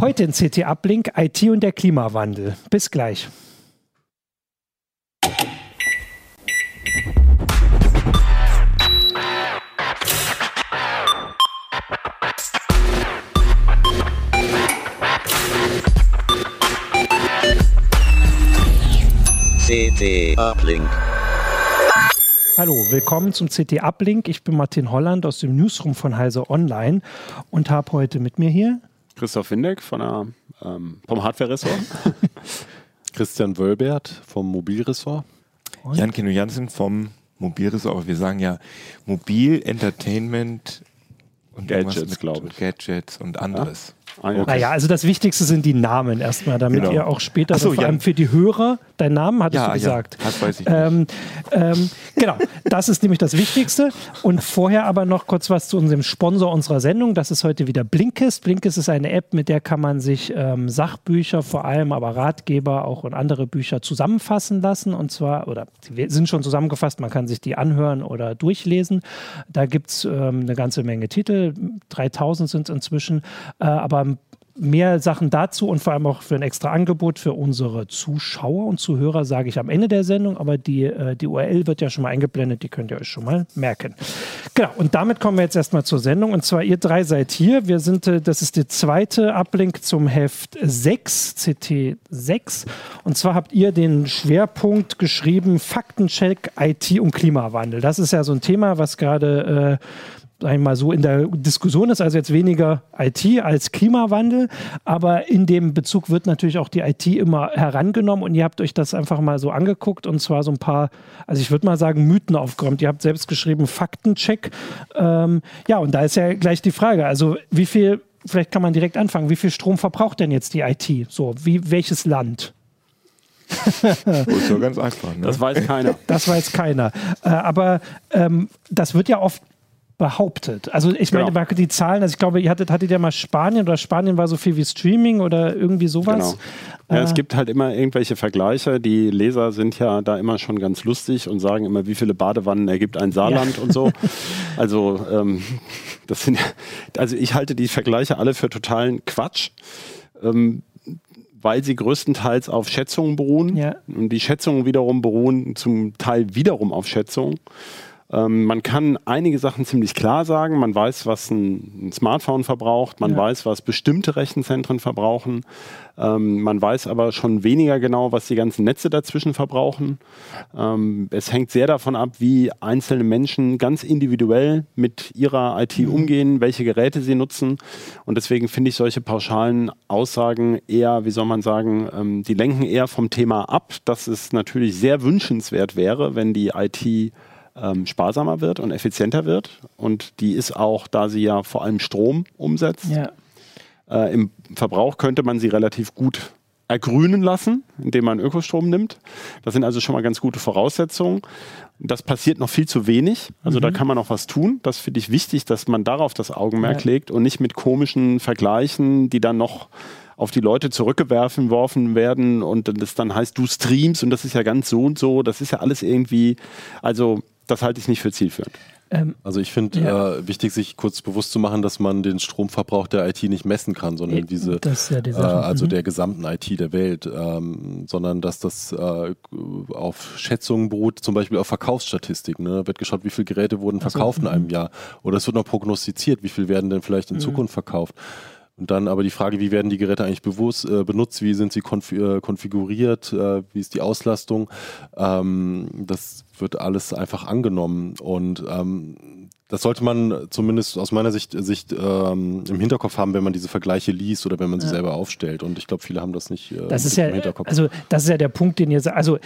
Heute in CT Uplink IT und der Klimawandel. Bis gleich. CT Uplink. Hallo, willkommen zum CT Uplink. Ich bin Martin Holland aus dem Newsroom von Heise Online und habe heute mit mir hier Christoph Windeck von der, ähm, vom Hardware-Ressort. Christian Wölbert vom Mobilressort. Jan Kino Jansen vom Mobilressort. Aber wir sagen ja Mobil, Entertainment und Gadgets, glaube ich. Gadgets und anderes. Ah, ja. Naja, also das Wichtigste sind die Namen erstmal, damit Genau. ihr auch später, so, vor allem für die Hörer, deinen Namen hattest Ja, du ja, gesagt. das weiß ich Ähm, ähm, genau, das ist nämlich das Wichtigste. Und vorher aber noch kurz was zu unserem Sponsor unserer Sendung. Das ist heute wieder Blinkist. Blinkist ist eine App, mit der kann man sich ähm, Sachbücher, vor allem aber Ratgeber auch und andere Bücher zusammenfassen lassen. Und zwar, oder sie sind schon zusammengefasst, man kann sich die anhören oder durchlesen. Da gibt es ähm, eine ganze Menge Titel, 3000 sind es inzwischen, äh, aber mehr Sachen dazu und vor allem auch für ein extra Angebot für unsere Zuschauer und Zuhörer sage ich am Ende der Sendung, aber die, äh, die URL wird ja schon mal eingeblendet, die könnt ihr euch schon mal merken. Genau, und damit kommen wir jetzt erstmal zur Sendung und zwar ihr drei seid hier. Wir sind, äh, das ist der zweite Uplink zum Heft 6, CT 6 und zwar habt ihr den Schwerpunkt geschrieben, Faktencheck, IT und Klimawandel. Das ist ja so ein Thema, was gerade äh, sag ich mal so in der Diskussion ist, also jetzt weniger IT als Klimawandel, aber in dem Bezug wird natürlich auch die IT immer herangenommen und ihr habt euch das einfach mal so angeguckt und zwar so ein paar, also ich würde mal sagen, Mythen aufgeräumt. Ihr habt selbst geschrieben, Faktencheck. Ähm, ja, und da ist ja gleich die Frage, also wie viel, vielleicht kann man direkt anfangen, wie viel Strom verbraucht denn jetzt die IT? So, wie welches Land? Ganz einfach. Ne? Das weiß keiner. Das weiß keiner. Äh, aber ähm, das wird ja oft behauptet. Also ich meine, Genau. die Zahlen, also ich glaube, ihr hattet, hattet ja mal Spanien oder Spanien war so viel wie Streaming oder irgendwie sowas. Genau. Ja, es Äh, gibt halt immer irgendwelche Vergleiche. Die Leser sind ja da immer schon ganz lustig und sagen immer, wie viele Badewannen ergibt ein Saarland und so. Also, ähm, das sind, also ich halte die Vergleiche alle für totalen Quatsch. Ähm, weil sie größtenteils auf Schätzungen beruhen. Ja. Und die Schätzungen wiederum beruhen zum Teil wiederum auf Schätzungen. Ähm, man kann einige Sachen ziemlich klar sagen. Man weiß, was ein, ein Smartphone verbraucht. Man Ja. weiß, was bestimmte Rechenzentren verbrauchen. Ähm, man weiß aber schon weniger genau, was die ganzen Netze dazwischen verbrauchen. Ähm, es hängt sehr davon ab, wie einzelne Menschen ganz individuell mit ihrer IT umgehen, welche Geräte sie nutzen. Und deswegen finde ich solche pauschalen Aussagen eher, wie soll man sagen, ähm, die lenken eher vom Thema ab, dass es natürlich sehr wünschenswert wäre, wenn die IT ähm, sparsamer wird und effizienter wird. Und die ist auch, da sie ja vor allem Strom umsetzt, ja. äh, im Verbrauch könnte man sie relativ gut ergrünen lassen, indem man Ökostrom nimmt. Das sind also schon mal ganz gute Voraussetzungen. Das passiert noch viel zu wenig. Also da kann man noch was tun. Das finde ich wichtig, dass man darauf das Augenmerk Ja. legt und nicht mit komischen Vergleichen, die dann noch auf die Leute zurückgeworfen worfen werden und das dann heißt, du streamst und das ist ja ganz so und so. Das ist ja alles irgendwie, also das halte ich nicht für zielführend. Ähm, Also ich finde Ja. äh, wichtig, sich kurz bewusst zu machen, dass man den Stromverbrauch der IT nicht messen kann, sondern diese, das ist ja die äh, also Mhm. der gesamten IT der Welt, ähm, sondern dass das äh, auf Schätzungen beruht, zum Beispiel auf Verkaufsstatistiken. Ne? Da wird geschaut, wie viele Geräte wurden verkauft in mhm. einem Jahr. Oder es wird noch prognostiziert, wie viel werden denn vielleicht in Mhm. Zukunft verkauft. Und dann aber die Frage, wie werden die Geräte eigentlich bewusst, äh, benutzt, wie sind sie konf äh, konfiguriert, äh, wie ist die Auslastung. Ähm, das wird alles einfach angenommen. Und ähm, das sollte man zumindest aus meiner Sicht, Sicht ähm, im Hinterkopf haben, wenn man diese Vergleiche liest oder wenn man sie Ja. selber aufstellt. Und ich glaube, viele haben das nicht äh, Das ist ja, im Hinterkopf. also das ist ja der Punkt, den ihr sagt. Also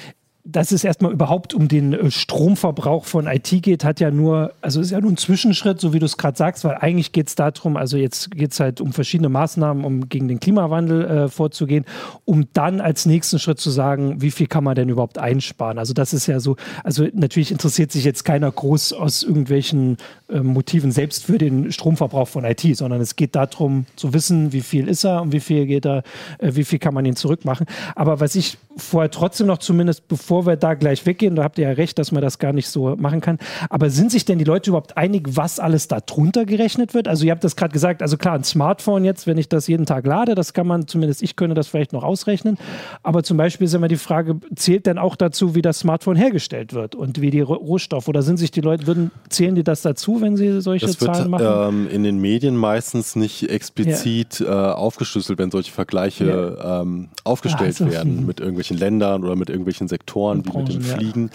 dass es erstmal überhaupt um den äh, Stromverbrauch von IT geht, hat ja nur, also ist ja nur ein Zwischenschritt, so wie du es gerade sagst, weil eigentlich geht es darum, also jetzt geht es halt um verschiedene Maßnahmen, um gegen den Klimawandel äh, vorzugehen, um dann als nächsten Schritt zu sagen, wie viel kann man denn überhaupt einsparen? Also das ist ja so, also natürlich interessiert sich jetzt keiner groß aus irgendwelchen äh, Motiven selbst für den Stromverbrauch von IT, sondern es geht darum zu wissen, wie viel ist er und wie viel geht er, äh, wie viel kann man ihn zurückmachen. Aber was ich vorher trotzdem noch zumindest, bevor bevor wir da gleich weggehen, da habt ihr ja recht, dass man das gar nicht so machen kann. Aber sind sich denn die Leute überhaupt einig, was alles da drunter gerechnet wird? Also ihr habt das gerade gesagt, also klar, ein Smartphone jetzt, wenn ich das jeden Tag lade, das kann man, zumindest ich könnte das vielleicht noch ausrechnen. Aber zum Beispiel ist immer die Frage, zählt denn auch dazu, wie das Smartphone hergestellt wird und wie die Rohstoffe? Oder sind sich die Leute, würden, zählen die das dazu, wenn sie solche Das Zahlen wird machen? ähm, in den Medien meistens nicht explizit äh, aufgeschlüsselt, wenn solche Vergleiche ähm, aufgestellt also, werden mhm. mit irgendwelchen Ländern oder mit irgendwelchen Sektoren, Und wie mit dem Branchen, ja. Fliegen.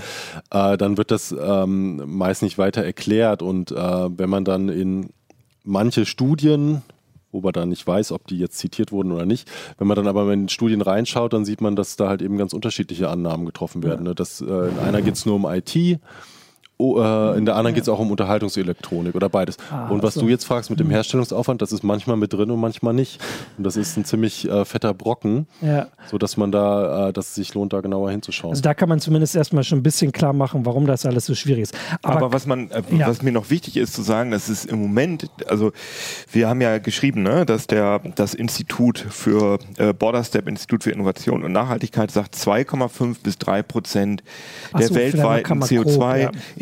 Äh, dann wird das ähm, meist nicht weiter erklärt. Und äh, wenn man dann in manche Studien wo man dann nicht weiß, ob die jetzt zitiert wurden oder nicht. Wenn man dann aber in Studien reinschaut, dann sieht man, dass da halt eben ganz unterschiedliche Annahmen getroffen werden. Ne? Das, äh, in einer geht es nur um IT, oh, äh, in der anderen geht es auch um Unterhaltungselektronik oder beides. Ah, und was so. du jetzt fragst mit dem Herstellungsaufwand, das ist manchmal mit drin und manchmal nicht. Und das ist ein ziemlich äh, fetter Brocken, Ja. sodass man da, äh, dass es sich lohnt, da genauer hinzuschauen. Also da kann man zumindest erstmal schon ein bisschen klar machen, warum das alles so schwierig ist. Aber, Aber, was man, äh, Ja. was mir noch wichtig ist zu sagen, dass es im Moment, also wir haben ja geschrieben, ne, dass der das Institut für äh, Border Step Institut für Innovation und Nachhaltigkeit sagt 2,5 bis 3 Prozent der so, weltweiten kann man grob,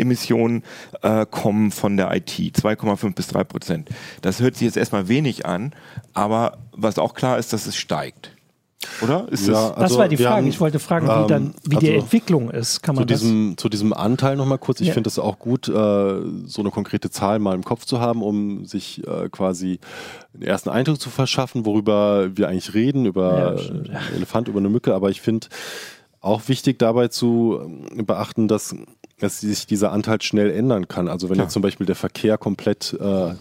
ja. CO2-Emissionen äh, kommen von der IT. 2,5 bis 3 Prozent. Das hört sich jetzt erstmal wenig an, aber was auch klar ist, dass es steigt. Oder? Ist Ja, das, das also war die Frage. haben, ich wollte fragen, wie, ähm, dann, wie die also Entwicklung ist. Kann zu man das? diesem, zu diesem Anteil nochmal kurz. Ich Ja. finde es auch gut, äh, so eine konkrete Zahl mal im Kopf zu haben, um sich äh, quasi den ersten Eindruck zu verschaffen, worüber wir eigentlich reden, über Ja, äh, Elefant, über eine Mücke. Aber ich finde auch wichtig dabei zu äh, beachten, dass, dass sich dieser Anteil schnell ändern kann. Also wenn Klar. jetzt zum Beispiel der Verkehr komplett äh,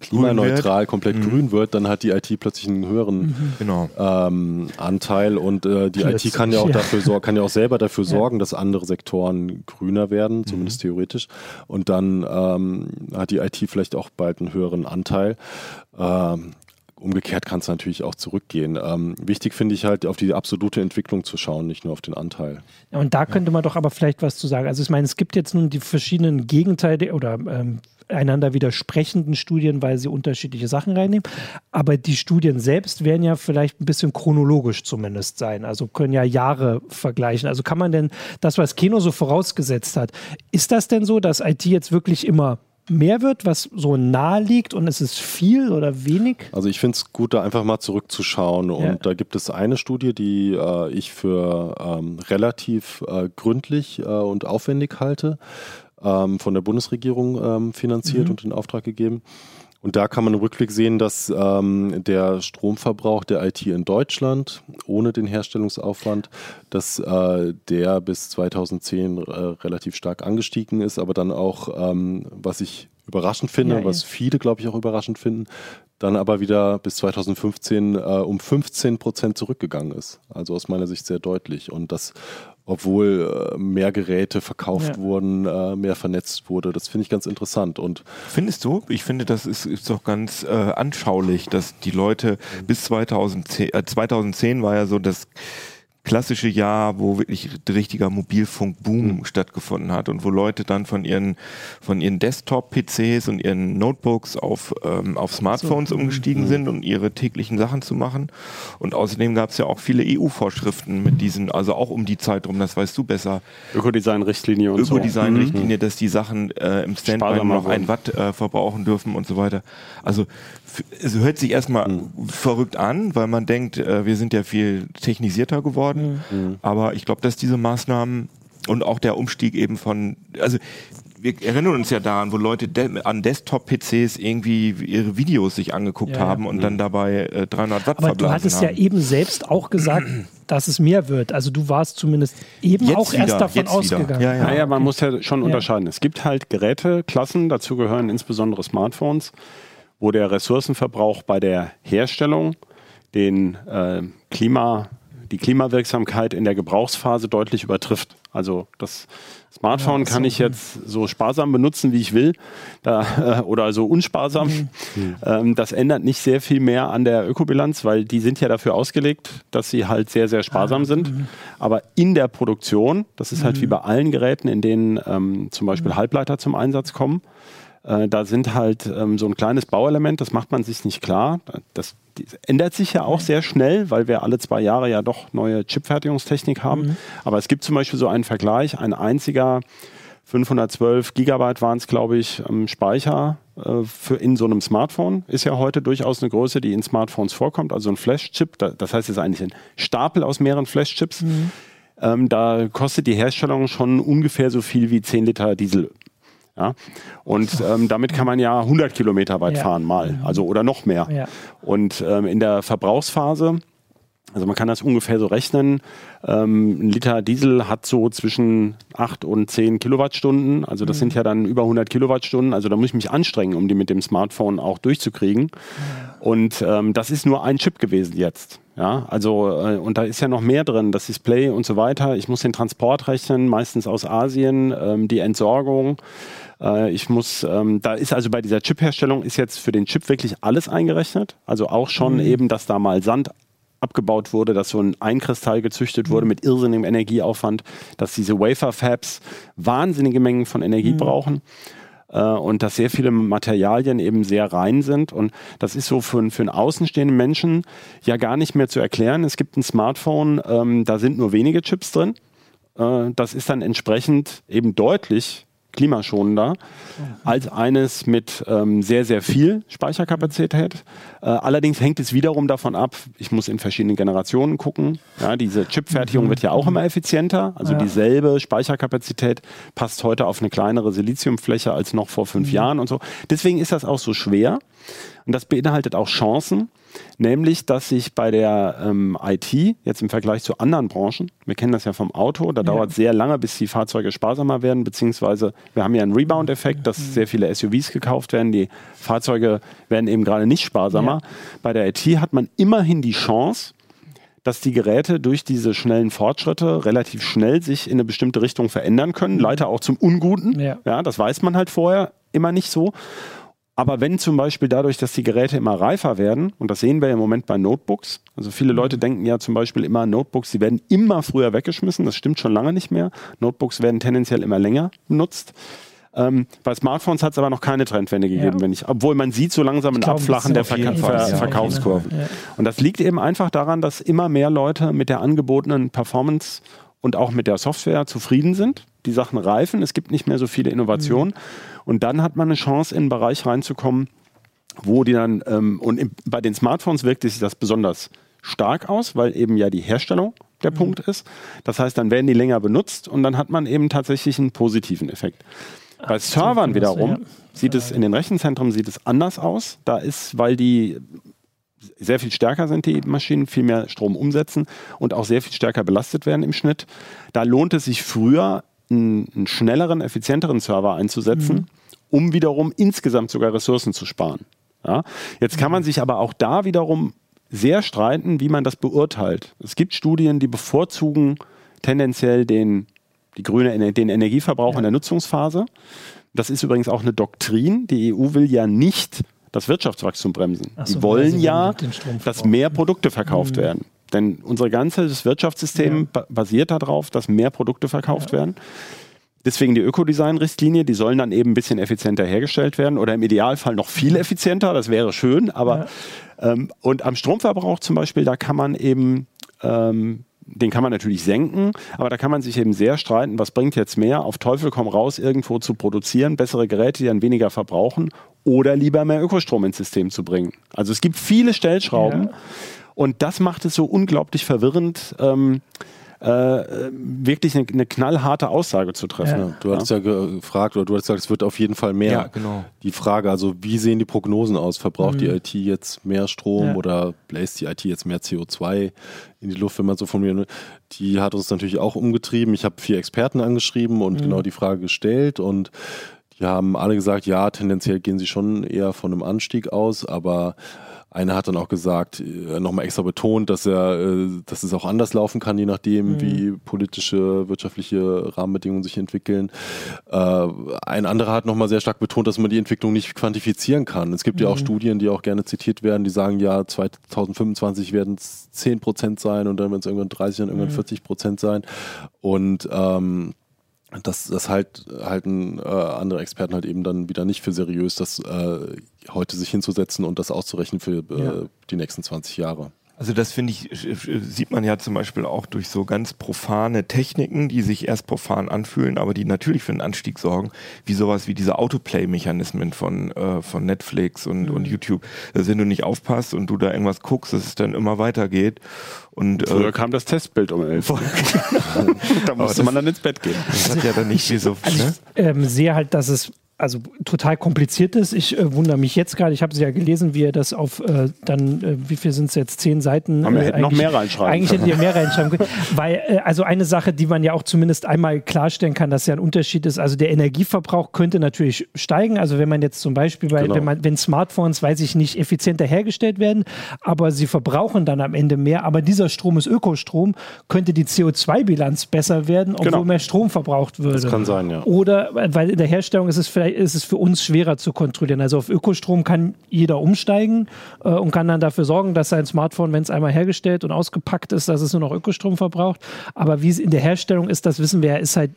klimaneutral, komplett Mhm. grün wird, dann hat die IT plötzlich einen höheren genau. ähm, Anteil und äh, die Plötzlich, IT kann ja auch ja. dafür sorgen, kann ja auch selber dafür sorgen, dass andere Sektoren grüner werden, zumindest theoretisch. Und dann ähm, hat die IT vielleicht auch bald einen höheren Anteil. Ähm, umgekehrt kann es natürlich auch zurückgehen. Ähm, wichtig finde ich halt, auf die absolute Entwicklung zu schauen, nicht nur auf den Anteil. Ja, Und da könnte man doch aber vielleicht was zu sagen. Also ich meine, es gibt jetzt nun die verschiedenen Gegenteile oder ähm, einander widersprechenden Studien, weil sie unterschiedliche Sachen reinnehmen. Aber die Studien selbst werden ja vielleicht ein bisschen chronologisch zumindest sein. Also können ja Jahre vergleichen. Also kann man denn das, was Keno so vorausgesetzt hat, ist das denn so, dass IT jetzt wirklich immer mehr wird, was so nahe liegt und es ist viel oder wenig? Also ich finde es gut, da einfach mal zurückzuschauen. Und Ja. da gibt es eine Studie, die äh, ich für ähm, relativ äh, gründlich äh, und aufwendig halte, ähm, von der Bundesregierung ähm, finanziert Mhm. und in Auftrag gegeben. Und da kann man im Rückblick sehen, dass ähm, der Stromverbrauch der IT in Deutschland ohne den Herstellungsaufwand, dass äh, der bis 2010 äh, relativ stark angestiegen ist, aber dann auch, ähm, was ich überraschend finde, Ja, ja. was viele, glaube ich, auch überraschend finden, dann aber wieder bis 2015 äh, um 15 Prozent zurückgegangen ist. Also aus meiner Sicht sehr deutlich. Und das, obwohl äh, mehr Geräte verkauft Ja. wurden, äh, mehr vernetzt wurde, das finde ich ganz interessant. Und Findest du? Ich finde, das ist, ist doch ganz äh, anschaulich, dass die Leute bis 2010, äh, 2010 war ja so das klassische Jahr, wo wirklich richtiger Mobilfunkboom stattgefunden hat und wo Leute dann von ihren von ihren Desktop-PCs und ihren Notebooks auf auf, auf Smartphones umgestiegen sind, um ihre täglichen Sachen zu machen. Und außerdem gab es ja auch viele EU-Vorschriften mit diesen, also auch um die Zeit rum, das weißt du besser, Ökodesign-Richtlinie und so. Ökodesign-Richtlinie, dass die Sachen äh, im Standby noch ein Watt äh, verbrauchen dürfen und so weiter. Also es hört sich erstmal verrückt an, weil man denkt, äh, wir sind ja viel technisierter geworden. Aber ich glaube, dass diese Maßnahmen und auch der Umstieg eben von, also wir erinnern uns ja daran, wo Leute de an Desktop-PCs irgendwie ihre Videos sich angeguckt Ja, ja. haben und dann dabei äh, 300 Watt Aber du hattest haben. ja eben selbst auch gesagt, dass es mehr wird. Also du warst zumindest eben Jetzt auch erst wieder, davon jetzt wieder. ausgegangen. Ja, ja. Naja, man muss ja schon unterscheiden. Es gibt halt Geräteklassen, dazu gehören insbesondere Smartphones, wo der Ressourcenverbrauch bei der Herstellung den äh, Klima, die Klimawirksamkeit in der Gebrauchsphase deutlich übertrifft. Also das Smartphone Ja, kann so. ich jetzt so sparsam benutzen, wie ich will, da, äh, oder so unsparsam. Mhm. Ähm, das ändert nicht sehr viel mehr an der Ökobilanz, weil die sind ja dafür ausgelegt, dass sie halt sehr, sehr sparsam Ah, sind. mhm. Aber in der Produktion, das ist halt wie bei allen Geräten, in denen ähm, zum Mhm. Beispiel Halbleiter zum Einsatz kommen, Äh, da sind halt ähm, so ein kleines Bauelement, das macht man sich nicht klar. Das, das ändert sich ja auch sehr schnell, weil wir alle zwei Jahre ja doch neue Chipfertigungstechnik haben. Mhm. Aber es gibt zum Beispiel so einen Vergleich, ein einziger 512 Gigabyte waren es, glaube ich, ähm, Speicher äh, für in so einem Smartphone. Ist ja heute durchaus eine Größe, die in Smartphones vorkommt, also ein Flash-Chip. Da, das heißt, es ist eigentlich ein Stapel aus mehreren Flash-Chips. Ähm, da kostet die Herstellung schon ungefähr so viel wie 10 Liter Diesel. Ja? Und ähm, damit kann man ja 100 Kilometer weit Ja. fahren mal, also oder noch mehr. Ja. Und ähm, in der Verbrauchsphase, also man kann das ungefähr so rechnen, ähm, ein Liter Diesel hat so zwischen 8 und 10 Kilowattstunden, also das sind ja dann über 100 Kilowattstunden, also da muss ich mich anstrengen, um die mit dem Smartphone auch durchzukriegen. Und ähm, das ist nur ein Chip gewesen jetzt. Ja, also äh, und da ist ja noch mehr drin, das Display und so weiter. Ich muss den Transport rechnen, meistens aus Asien, ähm, die Entsorgung. Äh, ich muss, ähm, da ist also bei dieser Chipherstellung ist jetzt für den Chip wirklich alles eingerechnet. Also auch schon eben, dass da mal Sand abgebaut wurde, dass so ein Einkristall gezüchtet wurde mit irrsinnigem Energieaufwand, dass diese Wafer-Fabs wahnsinnige Mengen von Energie brauchen äh, und dass sehr viele Materialien eben sehr rein sind. Und das ist so für, einen- für einen außenstehenden Menschen ja gar nicht mehr zu erklären. Es gibt ein Smartphone, ähm, da sind nur wenige Chips drin. Äh, das ist dann entsprechend eben deutlich klimaschonender als eines mit ähm, sehr, sehr viel Speicherkapazität. Äh, allerdings hängt es wiederum davon ab, ich muss in verschiedene Generationen gucken. Ja, diese Chipfertigung wird ja auch immer effizienter. Also Ja. dieselbe Speicherkapazität passt heute auf eine kleinere Siliziumfläche als noch vor fünf Jahren und so. Deswegen ist das auch so schwer. Und das beinhaltet auch Chancen, nämlich dass sich bei der ähm, IT jetzt im Vergleich zu anderen Branchen, wir kennen das ja vom Auto, da dauert es sehr lange, bis die Fahrzeuge sparsamer werden, beziehungsweise wir haben ja einen Rebound-Effekt, dass sehr viele SUVs gekauft werden, die Fahrzeuge werden eben gerade nicht sparsamer. Bei der IT hat man immerhin die Chance, dass die Geräte durch diese schnellen Fortschritte relativ schnell sich in eine bestimmte Richtung verändern können, leider auch zum Unguten. Ja. Ja, das weiß man halt vorher immer nicht so. Aber wenn zum Beispiel dadurch, dass die Geräte immer reifer werden, und das sehen wir im Moment bei Notebooks, also viele Leute denken ja zum Beispiel immer, Notebooks, die werden immer früher weggeschmissen, das stimmt schon lange nicht mehr. Notebooks werden tendenziell immer länger benutzt. Ähm, bei Smartphones hat es aber noch keine Trendwende gegeben, Ja. wenn ich, obwohl man sieht so langsam ein glaube, Abflachen der Verka Ver ja. Verkaufskurven. Ja. Und das liegt eben einfach daran, dass immer mehr Leute mit der angebotenen Performance und auch mit der Software zufrieden sind. Die Sachen reifen, es gibt nicht mehr so viele Innovationen. Und dann hat man eine Chance, in einen Bereich reinzukommen, wo die dann, ähm, und im, bei den Smartphones wirkt sich das besonders stark aus, weil eben ja die Herstellung der Punkt ist. Das heißt, dann werden die länger benutzt und dann hat man eben tatsächlich einen positiven Effekt. Bei Servern wiederum ja. sieht es in den Rechenzentren sieht es anders aus. Da ist, weil die sehr viel stärker sind, die Maschinen, viel mehr Strom umsetzen und auch sehr viel stärker belastet werden im Schnitt. Da lohnt es sich früher, einen, einen schnelleren, effizienteren Server einzusetzen, um wiederum insgesamt sogar Ressourcen zu sparen. Ja? Jetzt kann man sich aber auch da wiederum sehr streiten, wie man das beurteilt. Es gibt Studien, die bevorzugen tendenziell den, die grüne, den Energieverbrauch in der Nutzungsphase. Das ist übrigens auch eine Doktrin. Die EU will ja nicht das Wirtschaftswachstum bremsen. So, die wollen ja, dass mehr Produkte verkauft werden. Denn unser ganzes Wirtschaftssystem ba basiert darauf, dass mehr Produkte verkauft werden. Deswegen die Ökodesign-Richtlinie, die sollen dann eben ein bisschen effizienter hergestellt werden oder im Idealfall noch viel effizienter, das wäre schön, aber ähm, und am Stromverbrauch zum Beispiel, da kann man eben, ähm, den kann man natürlich senken, aber da kann man sich eben sehr streiten, was bringt jetzt mehr, auf Teufel komm raus, irgendwo zu produzieren, bessere Geräte, die dann weniger verbrauchen oder lieber mehr Ökostrom ins System zu bringen. Also es gibt viele Stellschrauben Ja. Und das macht es so unglaublich verwirrend, ähm, äh, wirklich eine, eine knallharte Aussage zu treffen. Ja. Du hattest ja gefragt, oder du hattest gesagt, es wird auf jeden Fall mehr. Ja, genau. Die Frage, also wie sehen die Prognosen aus? Verbraucht die IT jetzt mehr Strom Ja. oder bläst die IT jetzt mehr CO2 in die Luft, wenn man so formulieren will? Die hat uns natürlich auch umgetrieben. Ich habe vier Experten angeschrieben und genau die Frage gestellt und die haben alle gesagt, ja, tendenziell gehen sie schon eher von einem Anstieg aus, aber einer hat dann auch gesagt, äh, nochmal extra betont, dass er, äh, dass es auch anders laufen kann, je nachdem, wie politische, wirtschaftliche Rahmenbedingungen sich entwickeln. Äh, ein anderer hat nochmal sehr stark betont, dass man die Entwicklung nicht quantifizieren kann. Es gibt ja auch Studien, die auch gerne zitiert werden, die sagen, ja, 2025 werden es 10 Prozent sein und dann werden es irgendwann 30 und irgendwann 40 Prozent sein. Und ähm, das, das halt, halten äh, andere Experten halt eben dann wieder nicht für seriös, das äh, heute sich hinzusetzen und das auszurechnen für äh, Ja. die nächsten 20 Jahre. Also das finde ich, äh, sieht man ja zum Beispiel auch durch so ganz profane Techniken, die sich erst profan anfühlen, aber die natürlich für einen Anstieg sorgen, wie sowas wie diese Autoplay-Mechanismen von, äh, von Netflix und, und YouTube. Dass wenn du nicht aufpasst und du da irgendwas guckst, dass es dann immer weitergeht. Und Früher äh, kam das Testbild um elf. da musste das- man dann ins Bett gehen. das hat ja dann nicht wie so. Ne? ähm, sehe halt, dass es also total kompliziert ist. Ich äh, wundere mich jetzt gerade, ich habe es ja gelesen, wie er das auf äh, dann, äh, wie viel sind es jetzt, zehn Seiten? Aber wir äh, hätten noch mehr reinschreiben Eigentlich hätten wir mehr reinschreiben können. Weil, äh, also eine Sache, die man ja auch zumindest einmal klarstellen kann, dass ja ein Unterschied ist. Also der Energieverbrauch könnte natürlich steigen. Also wenn man jetzt zum Beispiel bei, Genau. wenn man, wenn Smartphones, weiß ich nicht, effizienter hergestellt werden, aber sie verbrauchen dann am Ende mehr. Aber dieser Strom ist Ökostrom, könnte die CO2-Bilanz besser werden, obwohl Genau. mehr Strom verbraucht würde. Das kann sein, ja. Oder weil in der Herstellung ist es vielleicht ist es für uns schwerer zu kontrollieren. Also auf Ökostrom kann jeder umsteigen äh, und kann dann dafür sorgen, dass sein Smartphone, wenn es einmal hergestellt und ausgepackt ist, dass es nur noch Ökostrom verbraucht. Aber wie es in der Herstellung ist, das wissen wir ist halt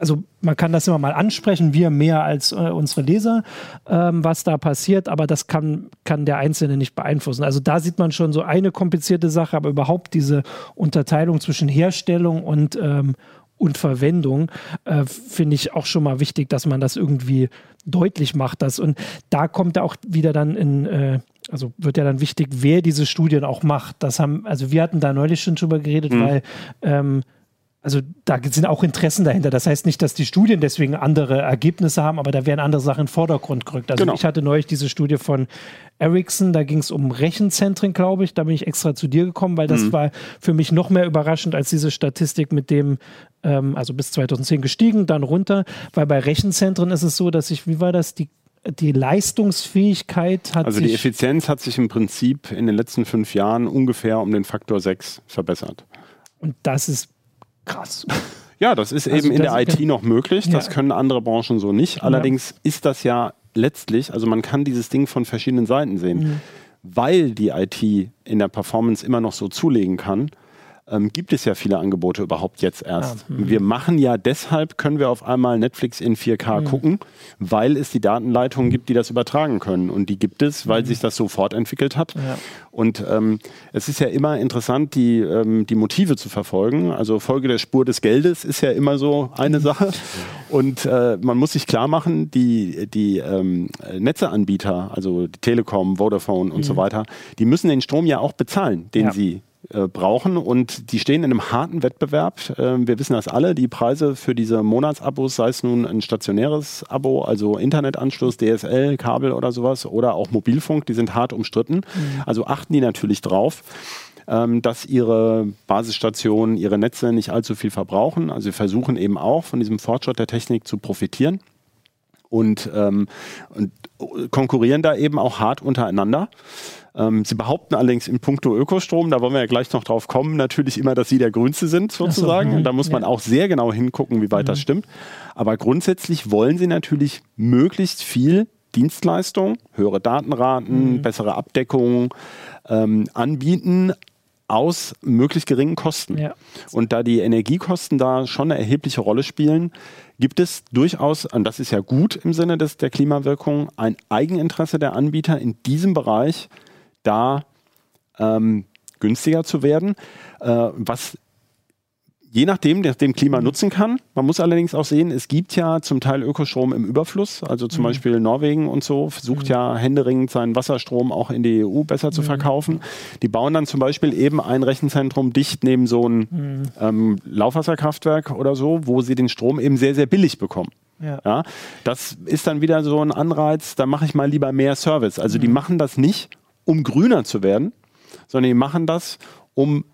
also man kann das immer mal ansprechen, wir mehr als äh, unsere Leser, ähm, was da passiert, aber das kann, kann der Einzelne nicht beeinflussen. Also da sieht man schon so eine komplizierte Sache, aber überhaupt diese Unterteilung zwischen Herstellung und, ähm, und Verwendung äh, finde ich auch schon mal wichtig, dass man das irgendwie deutlich macht. Das. Und da kommt ja auch wieder dann in, äh, also wird ja dann wichtig, wer diese Studien auch macht. Das haben, also wir hatten da neulich schon drüber geredet, weil ähm, also da sind auch Interessen dahinter. Das heißt nicht, dass die Studien deswegen andere Ergebnisse haben, aber da werden andere Sachen in den Vordergrund gerückt. Also Genau. ich hatte neulich diese Studie von Ericsson, da ging es um Rechenzentren, glaube ich. Da bin ich extra zu dir gekommen, weil das war für mich noch mehr überraschend als diese Statistik mit dem, ähm, also bis 2010 gestiegen, dann runter. Weil bei Rechenzentren ist es so, dass ich, wie war das, die, die Leistungsfähigkeit hat Also sich... die Effizienz hat sich im Prinzip in den letzten fünf Jahren ungefähr um den Faktor 6 verbessert. und das ist krass. Ja, das ist Also eben in das- der IT noch möglich. Das Ja. können andere Branchen so nicht. Allerdings ist das ja letztlich, also man kann dieses Ding von verschiedenen Seiten sehen. Mhm. Weil die IT in der Performance immer noch so zulegen kann, ähm, gibt es ja viele Angebote überhaupt jetzt erst. Ah, mhm. wir machen ja deshalb, können wir auf einmal Netflix in 4K Mhm. gucken, weil es die Datenleitungen gibt, die das übertragen können. Und die gibt es, weil sich das so fortentwickelt hat. Mhm. Ja. Und ähm, es ist ja immer interessant, die, ähm, die Motive zu verfolgen. Also Folge der Spur des Geldes ist ja immer so eine Sache. Und äh, man muss sich klar machen, die, die ähm, Netzeanbieter, also die Telekom, Vodafone und so weiter, die müssen den Strom ja auch bezahlen, den Ja. sie äh, brauchen und die stehen in einem harten Wettbewerb. Ähm, wir wissen das alle, die Preise für diese Monatsabos, sei es nun ein stationäres Abo, also Internetanschluss, DSL, Kabel oder sowas oder auch Mobilfunk, die sind hart umstritten. Also achten die natürlich drauf ähm, dass ihre Basisstationen, ihre Netze nicht allzu viel verbrauchen. Also sie versuchen eben auch von diesem Fortschritt der Technik zu profitieren und, ähm, und konkurrieren da eben auch hart untereinander. Ähm, sie behaupten allerdings in puncto Ökostrom, da wollen wir ja gleich noch drauf kommen, natürlich immer, dass sie der Grünste sind sozusagen. mhm, Und da muss man ja. auch sehr genau hingucken, wie weit das stimmt. Aber grundsätzlich wollen sie natürlich möglichst viel Dienstleistung, höhere Datenraten, bessere Abdeckung ähm, anbieten aus möglichst geringen Kosten. Ja. Und da die Energiekosten da schon eine erhebliche Rolle spielen, gibt es durchaus, und das ist ja gut im Sinne des, der Klimawirkung, ein Eigeninteresse der Anbieter in diesem Bereich da ähm, günstiger zu werden, äh, was je nachdem der, dem Klima nutzen kann. Man muss allerdings auch sehen, es gibt ja zum Teil Ökostrom im Überfluss. Also zum Beispiel Norwegen und so versucht ja händeringend seinen Wasserstrom auch in die EU besser zu verkaufen. Die bauen dann zum Beispiel eben ein Rechenzentrum dicht neben so ein ähm, Laufwasserkraftwerk oder so, wo sie den Strom eben sehr, sehr billig bekommen. Ja. Ja, das ist dann wieder so ein Anreiz, da mache ich mal lieber mehr Service. Also die machen das nicht, um grüner zu werden, sondern die machen das, um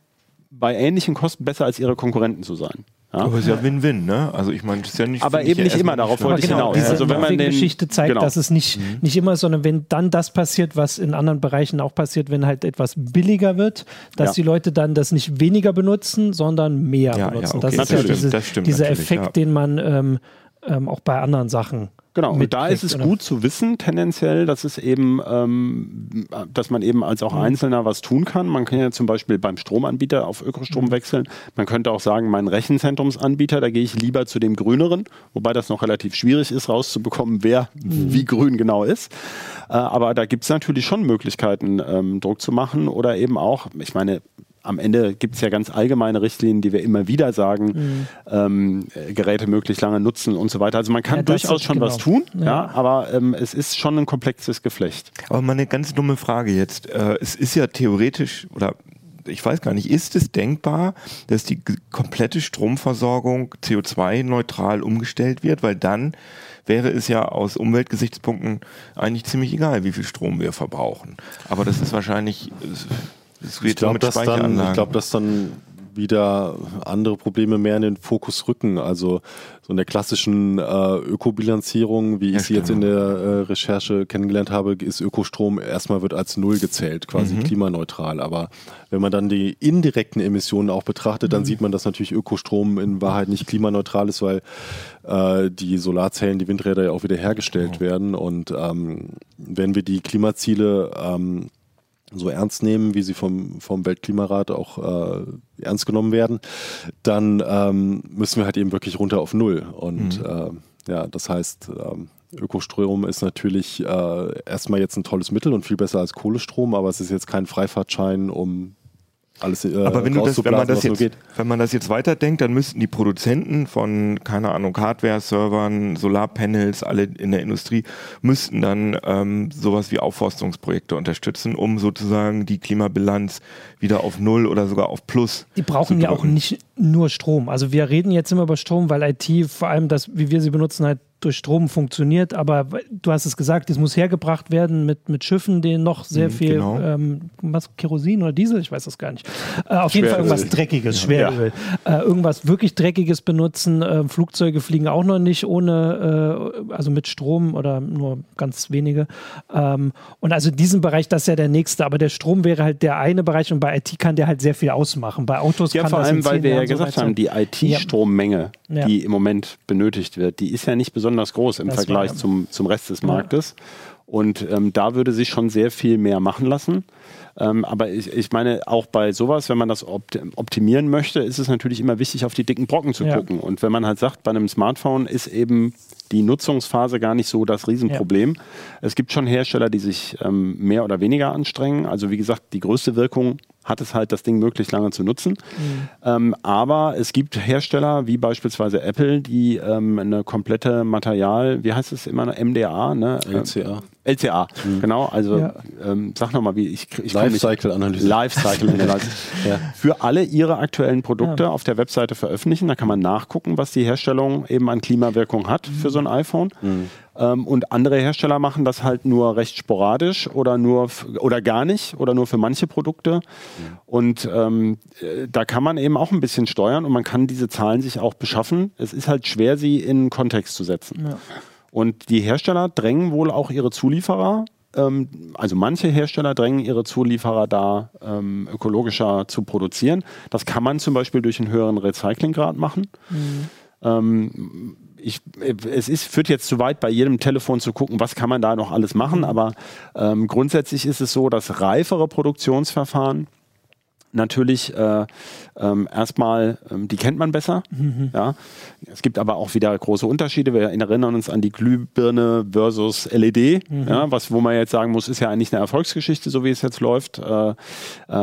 bei ähnlichen Kosten besser als ihre Konkurrenten zu sein. Ja? Aber ist ja Win-Win, ne? Also ich meine, das ist ja nicht. Aber eben nicht immer, darauf wollte ich genau, hinaus. Diese Also wenn man den- Geschichte zeigt, genau. dass es nicht, nicht immer, sondern wenn dann das passiert, was in anderen Bereichen auch passiert, wenn halt etwas billiger wird, dass Ja. die Leute dann das nicht weniger benutzen, sondern mehr Ja, ja, benutzen. okay, das ist das ja stimmt, diese, das stimmt dieser Effekt, ja. den man ähm, ähm, auch bei anderen Sachen Genau, und da ist es oder? gut zu wissen, tendenziell, dass es eben, ähm, dass man eben als auch Mhm. Einzelner was tun kann. Man kann ja zum Beispiel beim Stromanbieter auf Mhm. Ökostrom wechseln. Man könnte auch sagen, mein Rechenzentrumsanbieter, da gehe ich lieber zu dem grüneren, wobei das noch relativ schwierig ist, rauszubekommen, wer Mhm. wie grün genau ist. Äh, aber da gibt es natürlich schon Möglichkeiten, ähm, Druck zu machen oder eben auch, ich meine, am Ende gibt es ja ganz allgemeine Richtlinien, die wir immer wieder sagen, ähm, äh, Geräte möglichst lange nutzen und so weiter. Also man kann Ja, durchaus schon was genau. tun, ja. Ja. aber ähm, es ist schon ein komplexes Geflecht. Aber mal eine ganz dumme Frage jetzt. Äh, es ist ja theoretisch oder ich weiß gar nicht, ist es denkbar, dass die komplette Stromversorgung CO2-neutral umgestellt wird? Weil dann wäre es ja aus Umweltgesichtspunkten eigentlich ziemlich egal, wie viel Strom wir verbrauchen. Aber das ist wahrscheinlich, es- es Ich glaube, dass, dann, ich glaub, dass dann wieder andere Probleme mehr in den Fokus rücken. Also so in der klassischen äh, Ökobilanzierung, wie ich sie jetzt in der äh, Recherche kennengelernt habe, ist Ökostrom erstmal wird als Null gezählt, quasi klimaneutral. Aber wenn man dann die indirekten Emissionen auch betrachtet, dann sieht man, dass natürlich Ökostrom in Wahrheit nicht klimaneutral ist, weil äh, die Solarzellen, die Windräder ja auch wieder hergestellt werden. Und ähm, wenn wir die Klimaziele ähm, so ernst nehmen, wie sie vom, vom Weltklimarat auch äh, ernst genommen werden, dann ähm, müssen wir halt eben wirklich runter auf Null. Und äh, ja, das heißt, ähm, Ökostrom ist natürlich äh, erstmal jetzt ein tolles Mittel und viel besser als Kohlestrom, aber es ist jetzt kein Freifahrtschein, um alles äh, Aber wenn, du das, wenn, man das jetzt, geht. wenn man das jetzt weiterdenkt, dann müssten die Produzenten von, keine Ahnung, Hardware-Servern, Solarpanels, alle in der Industrie, müssten dann ähm, sowas wie Aufforstungsprojekte unterstützen, um sozusagen die Klimabilanz wieder auf Null oder sogar auf Plus Die brauchen zu ja auch nicht nur Strom. Also wir reden jetzt immer über Strom, weil IT vor allem das, wie wir sie benutzen, halt durch Strom funktioniert. Aber du hast es gesagt, es muss hergebracht werden mit, mit Schiffen, denen noch sehr Mhm, viel genau. ähm, was, Kerosin oder Diesel, ich weiß das gar nicht. Äh, auf jeden Fall irgendwas Dreckiges, Schweröl. Äh, irgendwas wirklich Dreckiges benutzen. Äh, Flugzeuge fliegen auch noch nicht ohne, äh, also mit Strom oder nur ganz wenige. Ähm, und also diesen Bereich, das ist ja der nächste. Aber der Strom wäre halt der eine Bereich und bei IT kann der halt sehr viel ausmachen. Bei Autos Ja, kann vor allem, weil wir ja so gesagt weit haben, die IT-Strommenge, Ja. die im Moment benötigt wird, die ist ja nicht besonders groß im Das Vergleich war- zum, zum Rest des Marktes. Und ähm, da würde sich schon sehr viel mehr machen lassen. Ähm, aber ich, ich meine, auch bei sowas, wenn man das opt optimieren möchte, ist es natürlich immer wichtig, auf die dicken Brocken zu Ja. gucken. Und wenn man halt sagt, bei einem Smartphone ist eben die Nutzungsphase gar nicht so das Riesenproblem. Es gibt schon Hersteller, die sich ähm, mehr oder weniger anstrengen. Also wie gesagt, die größte Wirkung hat es halt, das Ding möglichst lange zu nutzen. Ähm, aber es gibt Hersteller, wie beispielsweise Apple, die ähm, eine komplette Material, wie heißt es immer, MDA, ne? LCA. LCA, genau. Also Ja. ähm, sag nochmal, wie ich, ich Lifecycle-Analyse. Lifecycle Analyse. Ja. Für alle ihre aktuellen Produkte auf der Webseite veröffentlichen. Da kann man nachgucken, was die Herstellung eben an Klimawirkung hat für so ein iPhone. Ähm, und andere Hersteller machen das halt nur recht sporadisch oder nur oder gar nicht oder nur für manche Produkte. Und ähm, äh, da kann man eben auch ein bisschen steuern und man kann diese Zahlen sich auch beschaffen. Es ist halt schwer, sie in Kontext zu setzen. Und die Hersteller drängen wohl auch ihre Zulieferer, ähm, also manche Hersteller drängen ihre Zulieferer da, ähm, ökologischer zu produzieren. Das kann man zum Beispiel durch einen höheren Recyclinggrad machen. Ähm, ich, es ist, führt jetzt zu weit, bei jedem Telefon zu gucken, was kann man da noch alles machen, aber ähm, grundsätzlich ist es so, dass reifere Produktionsverfahren natürlich äh, ähm, erstmal, ähm, die kennt man besser. Ja. Es gibt aber auch wieder große Unterschiede. Wir erinnern uns an die Glühbirne versus LED, ja, was, wo man jetzt sagen muss, ist ja eigentlich eine Erfolgsgeschichte, so wie es jetzt läuft. Äh, äh,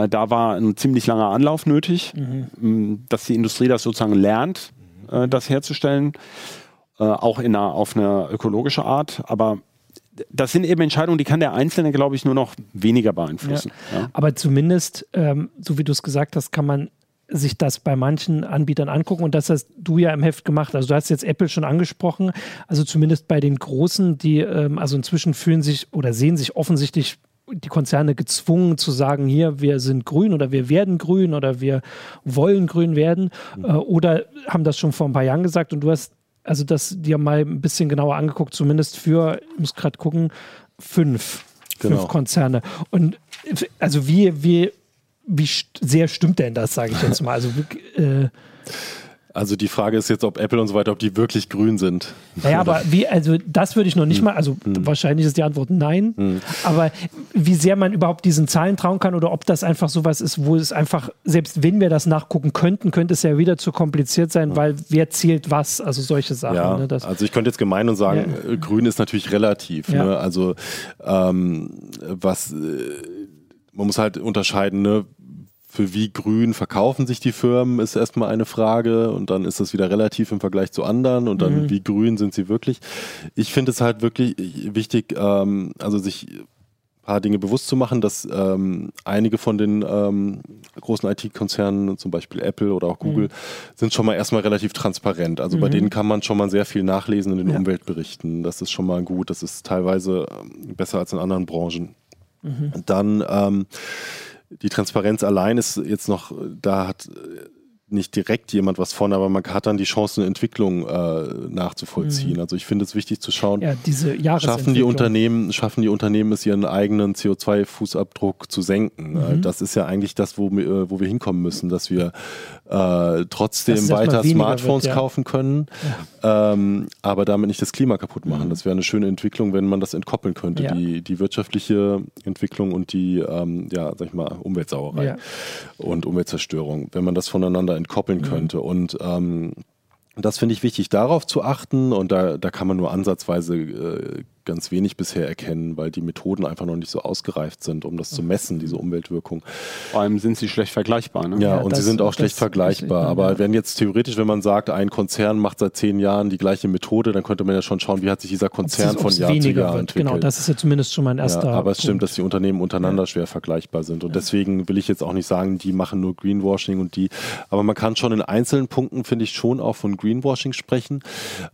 da war ein ziemlich langer Anlauf nötig, m, dass die Industrie das sozusagen lernt, äh, das herzustellen, äh, auch in einer, auf eine ökologische Art. Aber das sind eben Entscheidungen, die kann der Einzelne, glaube ich, nur noch weniger beeinflussen. Ja. Aber zumindest, ähm, so wie du es gesagt hast, kann man sich das bei manchen Anbietern angucken und das hast du ja im Heft gemacht. Also du hast jetzt Apple schon angesprochen, also zumindest bei den Großen, die ähm, also inzwischen fühlen sich oder sehen sich offensichtlich die Konzerne gezwungen zu sagen, hier, wir sind grün oder wir werden grün oder wir wollen grün werden äh, oder haben das schon vor ein paar Jahren gesagt und du hast also das dir mal ein bisschen genauer angeguckt, zumindest für, ich muss gerade gucken, fünf, Genau. fünf Konzerne. Und also wie, wie, wie sehr stimmt denn das, sage ich jetzt mal? Also äh, Also die Frage ist jetzt, ob Apple und so weiter, ob die wirklich grün sind. Naja, aber wie, also das würde ich noch nicht mal, also wahrscheinlich ist die Antwort nein, aber wie sehr man überhaupt diesen Zahlen trauen kann oder ob das einfach sowas ist, wo es einfach, selbst wenn wir das nachgucken könnten, könnte es ja wieder zu kompliziert sein, weil wer zählt was, also solche Sachen. Ja, ne, also ich könnte jetzt gemein und sagen, Ja. äh, grün ist natürlich relativ. Ja. Ne? Also ähm, was äh, man muss halt unterscheiden, ne? Für wie grün verkaufen sich die Firmen, ist erstmal eine Frage und dann ist das wieder relativ im Vergleich zu anderen und dann wie grün sind sie wirklich. Ich finde es halt wirklich wichtig, ähm, also sich ein paar Dinge bewusst zu machen, dass ähm, einige von den ähm, großen IT-Konzernen, zum Beispiel Apple oder auch Google, sind schon mal erstmal relativ transparent. Also bei denen kann man schon mal sehr viel nachlesen in den Ja. Umweltberichten. Das ist schon mal gut. Das ist teilweise ähm, besser als in anderen Branchen. Dann ähm, die Transparenz allein ist jetzt noch, da hat äh, nicht direkt jemand was von, aber man hat dann die Chance, eine Entwicklung äh, nachzuvollziehen. Also ich finde es wichtig zu schauen, ja, diese schaffen die. Unternehmen, schaffen die Unternehmen es, ihren eigenen CO2-Fußabdruck zu senken. Mhm. Äh, Das ist ja eigentlich das, wo, wir- äh, wo wir hinkommen müssen, dass wir äh, trotzdem Dass weiter Smartphones wird, ja. kaufen können, ähm, aber damit nicht das Klima kaputt machen. Das wäre eine schöne Entwicklung, wenn man das entkoppeln könnte, Mhm. Ja. die, die wirtschaftliche Entwicklung und die, ähm, ja, sag ich mal, Umweltsauerei Ja. und Umweltzerstörung, wenn man das voneinander entkoppeln Mhm. könnte. Und ähm, das finde ich wichtig, darauf zu achten. Und da, da kann man nur ansatzweise äh, ganz wenig bisher erkennen, weil die Methoden einfach noch nicht so ausgereift sind, um das zu messen, diese Umweltwirkung. Vor allem sind sie schlecht vergleichbar. Ne? Ja, Ja, und das- sie sind auch schlecht vergleichbar. Aber ja. wenn jetzt theoretisch, wenn man sagt, ein Konzern macht seit zehn Jahren die gleiche Methode, dann könnte man ja schon schauen, wie hat sich dieser Konzern von Jahr zu Jahr wird. entwickelt. Genau, das ist ja zumindest schon mal ein erster. Ja, aber es stimmt, Punkt. dass die Unternehmen untereinander schwer vergleichbar sind. Und deswegen will ich jetzt auch nicht sagen, die machen nur Greenwashing und die. Aber man kann schon in einzelnen Punkten, finde ich, schon auch von Greenwashing sprechen.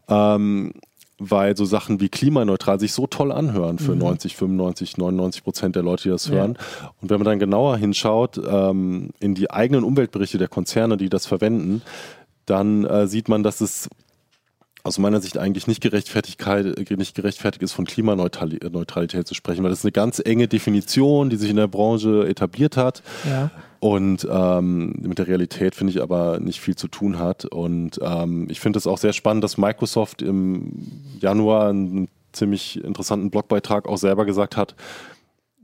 Ähm, weil so Sachen wie klimaneutral sich so toll anhören für 90, 95, 99 Prozent der Leute, die das Mhm. Ja. hören. Und wenn man dann genauer hinschaut ähm, in die eigenen Umweltberichte der Konzerne, die das verwenden, dann äh, sieht man, dass es aus meiner Sicht eigentlich nicht, Gerechtfertigkeit, äh, nicht gerechtfertigt ist, von Klimaneutralität Neutralität zu sprechen, weil das ist eine ganz enge Definition, die sich in der Branche etabliert hat Ja. Und ähm, mit der Realität finde ich aber nicht viel zu tun hat. Und ähm, ich finde es auch sehr spannend, dass Microsoft im Januar einen ziemlich interessanten Blogbeitrag auch selber gesagt hat,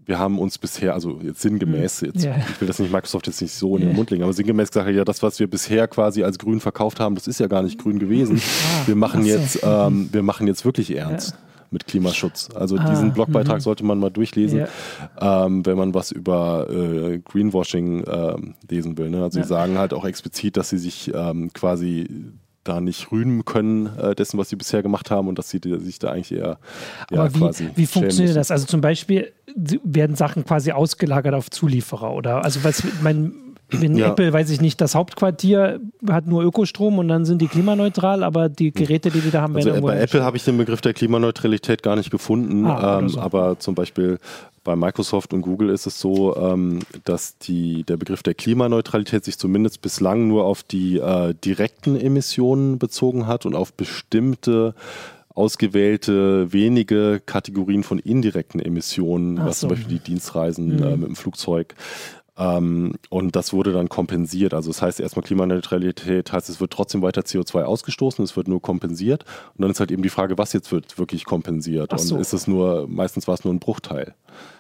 wir haben uns bisher, also jetzt sinngemäß, jetzt, Ja. ich will das nicht Microsoft jetzt nicht so in den Ja. Mund legen, aber sinngemäß gesagt, ja, das, was wir bisher quasi als grün verkauft haben, das ist ja gar nicht grün gewesen. Wir machen so. jetzt, ähm, wir machen jetzt wirklich ernst. Mit Klimaschutz. Also Ah, diesen Blogbeitrag sollte man mal durchlesen, Ja. ähm, wenn man was über äh, Greenwashing ähm, lesen will. Ne? Also Ja. sie sagen halt auch explizit, dass sie sich ähm, quasi da nicht rühmen können äh, dessen, was sie bisher gemacht haben und dass sie sich da eigentlich eher ja, Aber wie, quasi wie schämen funktioniert das? Also zum Beispiel werden Sachen quasi ausgelagert auf Zulieferer oder also was mein wenn Ja. Apple, weiß ich nicht, das Hauptquartier hat nur Ökostrom und dann sind die klimaneutral, aber die Geräte, die die da haben, Also werden äh, bei Apple habe ich den Begriff der Klimaneutralität gar nicht gefunden, Ah, ähm, so. aber zum Beispiel bei Microsoft und Google ist es so, ähm, dass die, der Begriff der Klimaneutralität sich zumindest bislang nur auf die äh, direkten Emissionen bezogen hat und auf bestimmte ausgewählte wenige Kategorien von indirekten Emissionen, Ach was zum so. Beispiel die Dienstreisen Mhm. äh, mit dem Flugzeug ähm, und das wurde dann kompensiert. Also das heißt erstmal Klimaneutralität heißt, es wird trotzdem weiter CO2 ausgestoßen, es wird nur kompensiert. Und dann ist halt eben die Frage, was jetzt wird wirklich kompensiert. So. Und ist es nur, meistens war es nur ein Bruchteil.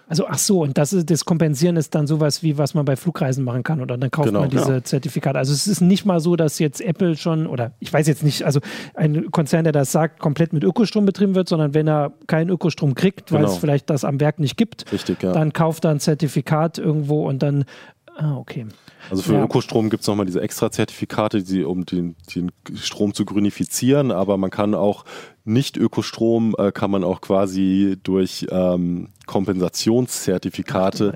Also ach so, und das ist das Kompensieren ist dann sowas wie was man bei Flugreisen machen kann oder dann kauft Genau, man diese ja. Zertifikate. Also es ist nicht mal so, dass jetzt Apple schon oder ich weiß jetzt nicht, also ein Konzern, der das sagt, komplett mit Ökostrom betrieben wird, sondern wenn er keinen Ökostrom kriegt, weil Genau. es vielleicht das am Werk nicht gibt, Richtig, ja. dann kauft er ein Zertifikat irgendwo und dann ah okay. Also für Ja. Ökostrom gibt es nochmal diese Extra-Zertifikate, die, um den, den Strom zu grünifizieren, aber man kann auch nicht Ökostrom, äh, kann man auch quasi durch ähm, Kompensationszertifikate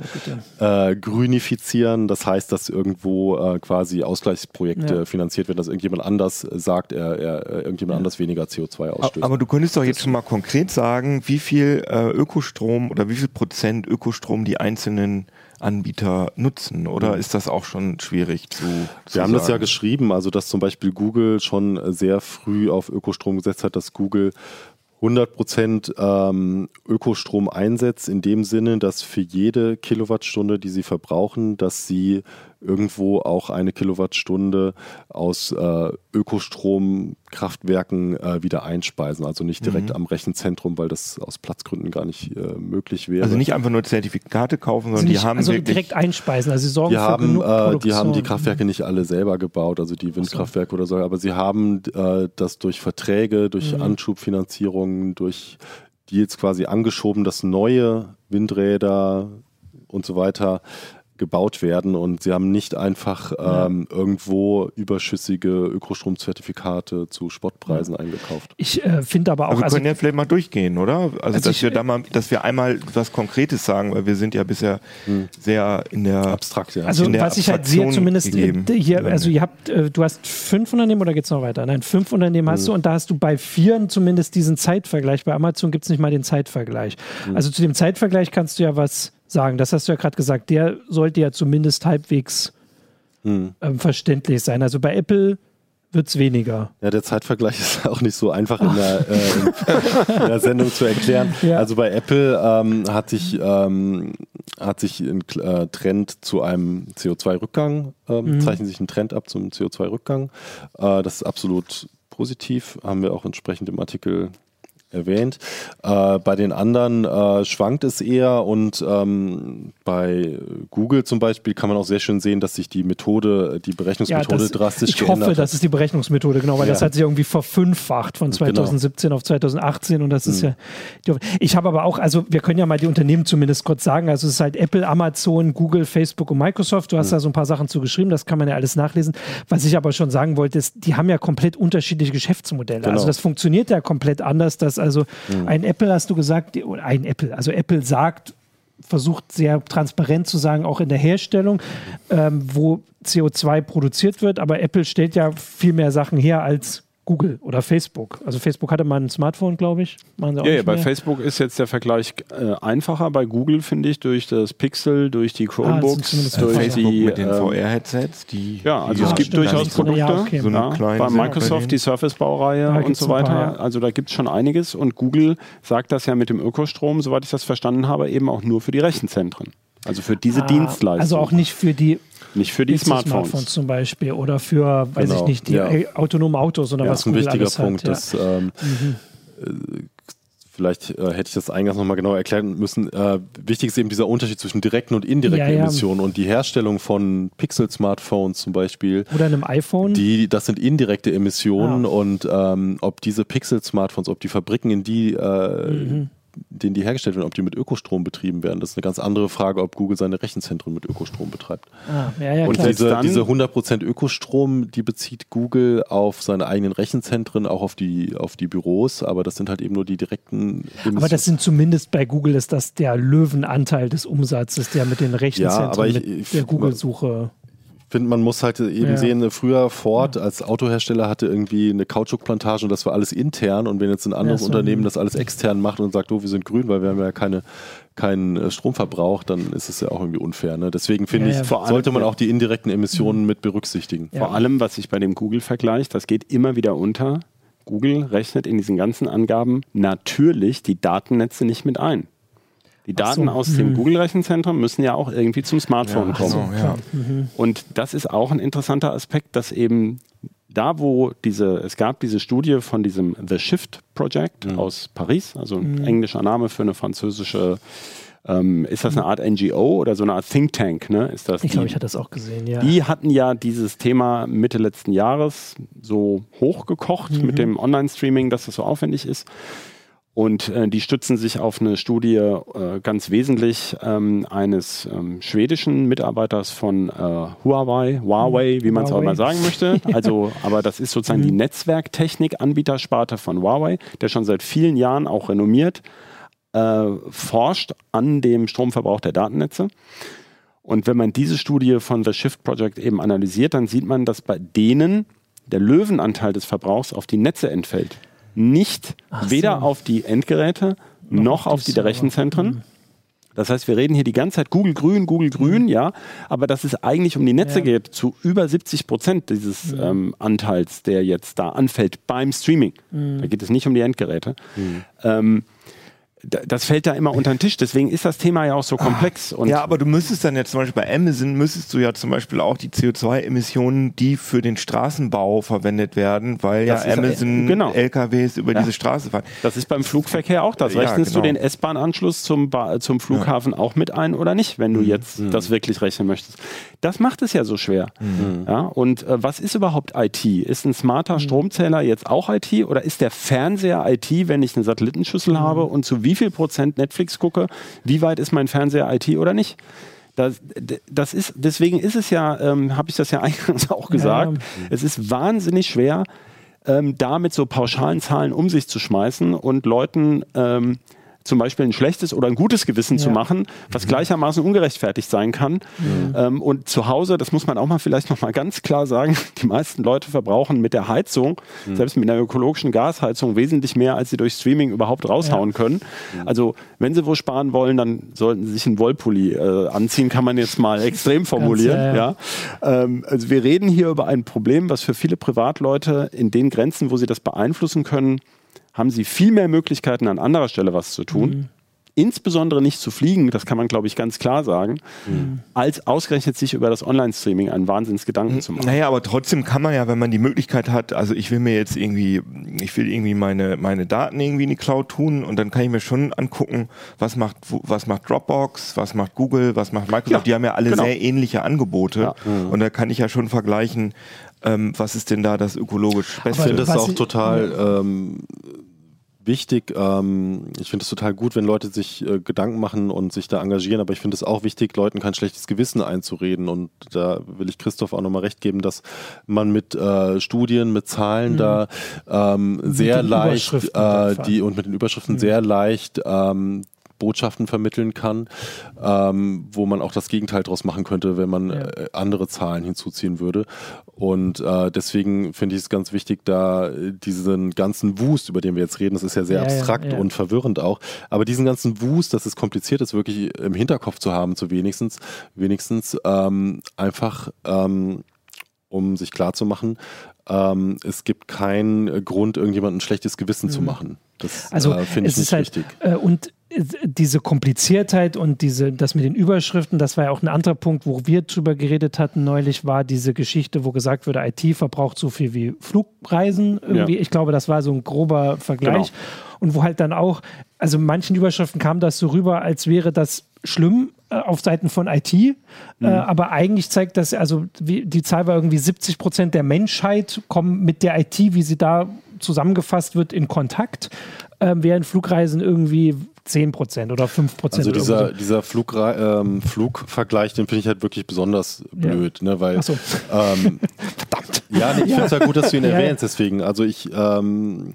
äh, grünifizieren. Das heißt, dass irgendwo äh, quasi Ausgleichsprojekte Ja. finanziert werden, dass irgendjemand anders sagt, er, er, äh, irgendjemand anders weniger CO2 ausstößt. Aber du könntest doch jetzt schon mal konkret sagen, wie viel äh, Ökostrom oder wie viel Prozent Ökostrom die einzelnen Anbieter nutzen? Oder ist das auch schon schwierig zu, zu Wir haben das ja sagen? geschrieben, also dass zum Beispiel Google schon sehr früh auf Ökostrom gesetzt hat, dass Google 100% ähm, Ökostrom einsetzt, in dem Sinne, dass für jede Kilowattstunde, die sie verbrauchen, dass sie irgendwo auch eine Kilowattstunde aus äh, Ökostromkraftwerken äh, wieder einspeisen. Also nicht direkt Mhm. am Rechenzentrum, weil das aus Platzgründen gar nicht äh, möglich wäre. Also nicht einfach nur Zertifikate kaufen, sondern Also, die nicht, haben also wirklich direkt einspeisen. Also sie sorgen die für haben, genug äh, die haben die Produktion. Kraftwerke nicht alle selber gebaut, also die Windkraftwerke oder so, aber sie haben äh, das durch Verträge, durch Mhm. Anschubfinanzierungen, durch Deals quasi angeschoben, dass neue Windräder und so weiter gebaut werden und sie haben nicht einfach ähm, irgendwo überschüssige Ökostromzertifikate zu Spottpreisen eingekauft. Ich äh, finde aber auch, Aber wir also können ja vielleicht mal durchgehen, oder? Also, Also dass ich- wir da mal, dass wir einmal was Konkretes sagen, weil wir sind ja bisher sehr in der Abstrakt, ja. Also in der was ich halt sehe, Abstraktion zumindest gegeben. äh, hier, also ihr habt, äh, du hast fünf Unternehmen oder geht's noch weiter? Nein, fünf Unternehmen hast du und da hast du bei vieren zumindest diesen Zeitvergleich. Bei Amazon gibt's nicht mal den Zeitvergleich. Also zu dem Zeitvergleich kannst du ja was sagen. Das hast du ja gerade gesagt. Der sollte ja zumindest halbwegs Hm. ähm, verständlich sein. Also bei Apple wird's weniger. Ja, der Zeitvergleich ist auch nicht so einfach in der, äh, in der Sendung zu erklären. Ja. Also bei Apple ähm, hat sich, ähm, hat sich ein äh, Trend zu einem CO2-Rückgang, ähm, Mhm. zeichnet sich ein Trend ab zum CO2-Rückgang. Äh, das ist absolut positiv, haben wir auch entsprechend im Artikel erwähnt. Äh, bei den anderen äh, schwankt es eher und ähm, bei Google zum Beispiel kann man auch sehr schön sehen, dass sich die Methode, die Berechnungsmethode das, drastisch ich geändert hoffe, hat. das ist die Berechnungsmethode, genau, weil Ja. das hat sich irgendwie verfünffacht von Genau. 2017 auf 2018 und das Mhm. ist ja. die- Ich habe aber auch, also wir können ja mal die Unternehmen zumindest kurz sagen. Also es ist halt Apple, Amazon, Google, Facebook und Microsoft. Du Mhm. hast da so ein paar Sachen zu geschrieben, das kann man ja alles nachlesen. Was ich aber schon sagen wollte, ist, die haben ja komplett unterschiedliche Geschäftsmodelle. Genau. Also das funktioniert ja komplett anders, dass also ein Apple, hast du gesagt, ein Apple, also Apple sagt, versucht sehr transparent zu sagen, auch in der Herstellung, ähm, wo CO2 produziert wird. Aber Apple stellt ja viel mehr Sachen her als Google oder Facebook. Also Facebook hatte mal ein Smartphone, glaube ich. Machen sie auch Ja, ja, bei mehr. Facebook ist jetzt der Vergleich äh, einfacher. Bei Google finde ich durch das Pixel, durch die Ah, Chromebooks, zumindest äh, durch Facebook die mit den ähm, VR-Headsets, die Ja, also die es Ah, gibt durchaus so Produkte. ja, okay. so Ja, kleine bei Microsoft die Surface-Baureihe und so paar, weiter. ja. Also da gibt es schon einiges. Und Google sagt das ja mit dem Ökostrom, soweit ich das verstanden habe, eben auch nur für die Rechenzentren. Also für diese Ah, Dienstleistung. Also auch nicht für die nicht für die nicht für Smartphones. zum Beispiel oder für, weiß Genau, ich nicht, die ja. autonomen Autos oder Ja, was das ist ein Google wichtiger Punkt. Hat, dass, ähm, äh, vielleicht äh, hätte ich das eingangs nochmal genau erklären müssen. Äh, wichtig ist eben dieser Unterschied zwischen direkten und indirekten ja. Emissionen. Und die Herstellung von Pixel-Smartphones zum Beispiel, Oder einem iPhone. die, das sind indirekte Emissionen Ah. und ähm, ob diese Pixel-Smartphones, ob die Fabriken, in die äh, Mhm. Denen die hergestellt werden, ob die mit Ökostrom betrieben werden, das ist eine ganz andere Frage, ob Google seine Rechenzentren mit Ökostrom betreibt. ah, ja, ja, Und klar. diese, dann- diese 100% Ökostrom, die bezieht Google auf seine eigenen Rechenzentren, auch auf die, auf die Büros, aber das sind halt eben nur die direkten Aber das sind zumindest bei Google ist das der Löwenanteil des Umsatzes, der mit den Rechenzentren, aber ich- mit ich- der Google-Suche. Ich finde, man muss halt eben Ja. sehen, früher Ford als Autohersteller hatte irgendwie eine Kautschukplantage und das war alles intern und wenn jetzt ein anderes Ja, so. Unternehmen das alles extern macht und sagt, oh, wir sind grün, weil wir haben ja keine, keinen äh, Stromverbrauch, dann ist es ja auch irgendwie unfair. Ne? Deswegen finde Ja, ich, sollte man auch die indirekten Emissionen mit berücksichtigen. Ja. Vor allem, was sich bei dem Google-Vergleich, das geht immer wieder unter. Google rechnet in diesen ganzen Angaben natürlich die Datennetze nicht mit ein. Die Ach so, Daten aus dem Google-Rechenzentrum müssen ja auch irgendwie zum Smartphone Ja, kommen. so, ja. Und das ist auch ein interessanter Aspekt, dass eben da, wo diese, es gab diese Studie von diesem The Shift Project Mhm. aus Paris, also ein englischer Name für eine französische, ähm, ist das eine Art NGO oder so eine Art Think Tank, ne? Ist das Ich glaube, die- ich hatte das auch gesehen, ja. die hatten ja dieses Thema Mitte letzten Jahres so hochgekocht Mhm. mit dem Online-Streaming, dass das so aufwendig ist. Und äh, die stützen sich auf eine Studie äh, ganz wesentlich ähm, eines ähm, schwedischen Mitarbeiters von äh, Huawei, Huawei, wie man es auch immer sagen möchte. Also, aber das ist sozusagen Mhm. die Netzwerktechnik-Anbietersparte von Huawei, der schon seit vielen Jahren auch renommiert äh, forscht an dem Stromverbrauch der Datennetze. Und wenn man diese Studie von The Shift Project eben analysiert, dann sieht man, dass bei denen der Löwenanteil des Verbrauchs auf die Netze entfällt. Nicht Ach weder so. auf die Endgeräte noch, auf die. Rechenzentren. Das heißt, wir reden hier die ganze Zeit Google grün, Google grün, ja, aber dass es eigentlich um die Netze Ja. geht, zu über 70 Prozent dieses ähm, Anteils, der jetzt da anfällt beim Streaming. Da geht es nicht um die Endgeräte. Ähm, da- das fällt da immer unter den Tisch. Deswegen ist das Thema ja auch so komplex. Und ja, aber du müsstest dann jetzt zum Beispiel bei Amazon, müsstest du ja zum Beispiel auch die CO2-Emissionen, die für den Straßenbau verwendet werden, weil Das ja ist, äh, Amazon genau. LKWs über Ja. diese Straße fahren. das ist beim Flugverkehr auch das. Ja, Rechnest genau. du den S-Bahn-Anschluss zum, Ba- zum Flughafen auch mit ein oder nicht, wenn du jetzt das wirklich rechnen möchtest? Das macht es ja so schwer. Ja, und äh, was ist überhaupt IT? Ist ein smarter Stromzähler jetzt auch IT oder ist der Fernseher IT, wenn ich eine Satellitenschüssel habe und zu wie viel Prozent Netflix gucke? Wie weit ist mein Fernseher IT oder nicht? Das, das ist, deswegen ist es ja, ähm, habe ich das ja eingangs auch gesagt, Ja. es ist wahnsinnig schwer, ähm, da mit so pauschalen Zahlen um sich zu schmeißen und Leuten ähm, zum Beispiel ein schlechtes oder ein gutes Gewissen zu Ja. machen, was gleichermaßen ungerechtfertigt sein kann. Ähm, und zu Hause, das muss man auch mal vielleicht noch mal ganz klar sagen, die meisten Leute verbrauchen mit der Heizung, selbst mit einer ökologischen Gasheizung, wesentlich mehr, als sie durch Streaming überhaupt raushauen können. Also wenn sie wo sparen wollen, dann sollten sie sich einen Wollpulli äh, anziehen, kann man jetzt mal extrem formulieren. ja, ja. Ähm, also wir reden hier über ein Problem, was für viele Privatleute in den Grenzen, wo sie das beeinflussen können, haben sie viel mehr Möglichkeiten, an anderer Stelle was zu tun. Insbesondere nicht zu fliegen, das kann man, glaube ich, ganz klar sagen, als ausgerechnet sich über das Online-Streaming einen Wahnsinnsgedanken zu machen. Naja, aber trotzdem kann man ja, wenn man die Möglichkeit hat, also ich will mir jetzt irgendwie, ich will irgendwie meine, meine Daten irgendwie in die Cloud tun und dann kann ich mir schon angucken, was macht, was macht Dropbox, was macht Google, was macht Microsoft. Ja, die haben ja alle genau. sehr ähnliche Angebote Ja. und da kann ich ja schon vergleichen, ähm, was ist denn da das ökologisch Ich Beste. finde es was auch ich- total ähm, wichtig. Ähm, ich finde es total gut, wenn Leute sich äh, Gedanken machen und sich da engagieren, aber ich finde es auch wichtig, Leuten kein schlechtes Gewissen einzureden. Und da will ich Christoph auch nochmal recht geben, dass man mit äh, Studien, mit Zahlen da ähm, sehr leicht äh, die und mit den Überschriften sehr leicht ähm, Botschaften vermitteln kann, ähm, wo man auch das Gegenteil draus machen könnte, wenn man Ja. äh, andere Zahlen hinzuziehen würde. Und äh, deswegen finde ich es ganz wichtig, da äh, diesen ganzen Wust, über den wir jetzt reden, das ist ja sehr Ja, abstrakt ja. und verwirrend auch, aber diesen ganzen Wust, dass es kompliziert ist, wirklich im Hinterkopf zu haben, zu wenigstens, wenigstens ähm, einfach ähm, um sich klarzumachen, ähm, es gibt keinen äh, Grund, irgendjemandem ein schlechtes Gewissen zu machen. Das Mhm. Also äh, finde ich nicht ist halt, wichtig. äh, und äh, diese Kompliziertheit und diese, das mit den Überschriften, das war ja auch ein anderer Punkt, wo wir drüber geredet hatten neulich, war diese Geschichte, wo gesagt wurde, IT verbraucht so viel wie Flugreisen irgendwie. Ja. Ich glaube, das war so ein grober Vergleich. Und wo halt dann auch, also manchen Überschriften kam das so rüber, als wäre das schlimm äh, auf Seiten von IT, äh, aber eigentlich zeigt das, also wie, die Zahl war irgendwie 70 Prozent der Menschheit kommen mit der IT, wie sie da zusammengefasst wird, in Kontakt, ähm, während Flugreisen irgendwie 10 Prozent oder 5 Prozent. Also dieser, dieser Flugrei- ähm, Flugvergleich, den finde ich halt wirklich besonders blöd, ne? Weil so. ähm, Verdammt. ja, nee, ich finde es ja gut, dass du ihn Ja, ja. erwähnst, deswegen. Also ich ähm,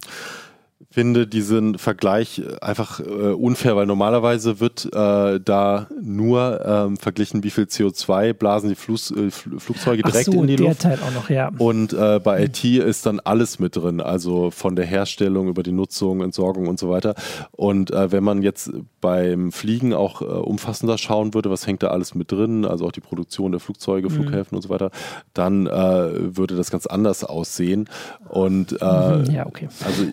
finde diesen Vergleich einfach äh, unfair, weil normalerweise wird äh, da nur ähm, verglichen, wie viel CO2 blasen die Flus, äh, Fl- Flugzeuge direkt so, in die der Luft. Teil auch noch, ja. Und äh, bei IT ist dann alles mit drin, also von der Herstellung über die Nutzung, Entsorgung und so weiter. Und äh, wenn man jetzt beim Fliegen auch äh, umfassender schauen würde, was hängt da alles mit drin, also auch die Produktion der Flugzeuge, Flughäfen und so weiter, dann äh, würde das ganz anders aussehen. Und äh, Mhm, ja, okay. also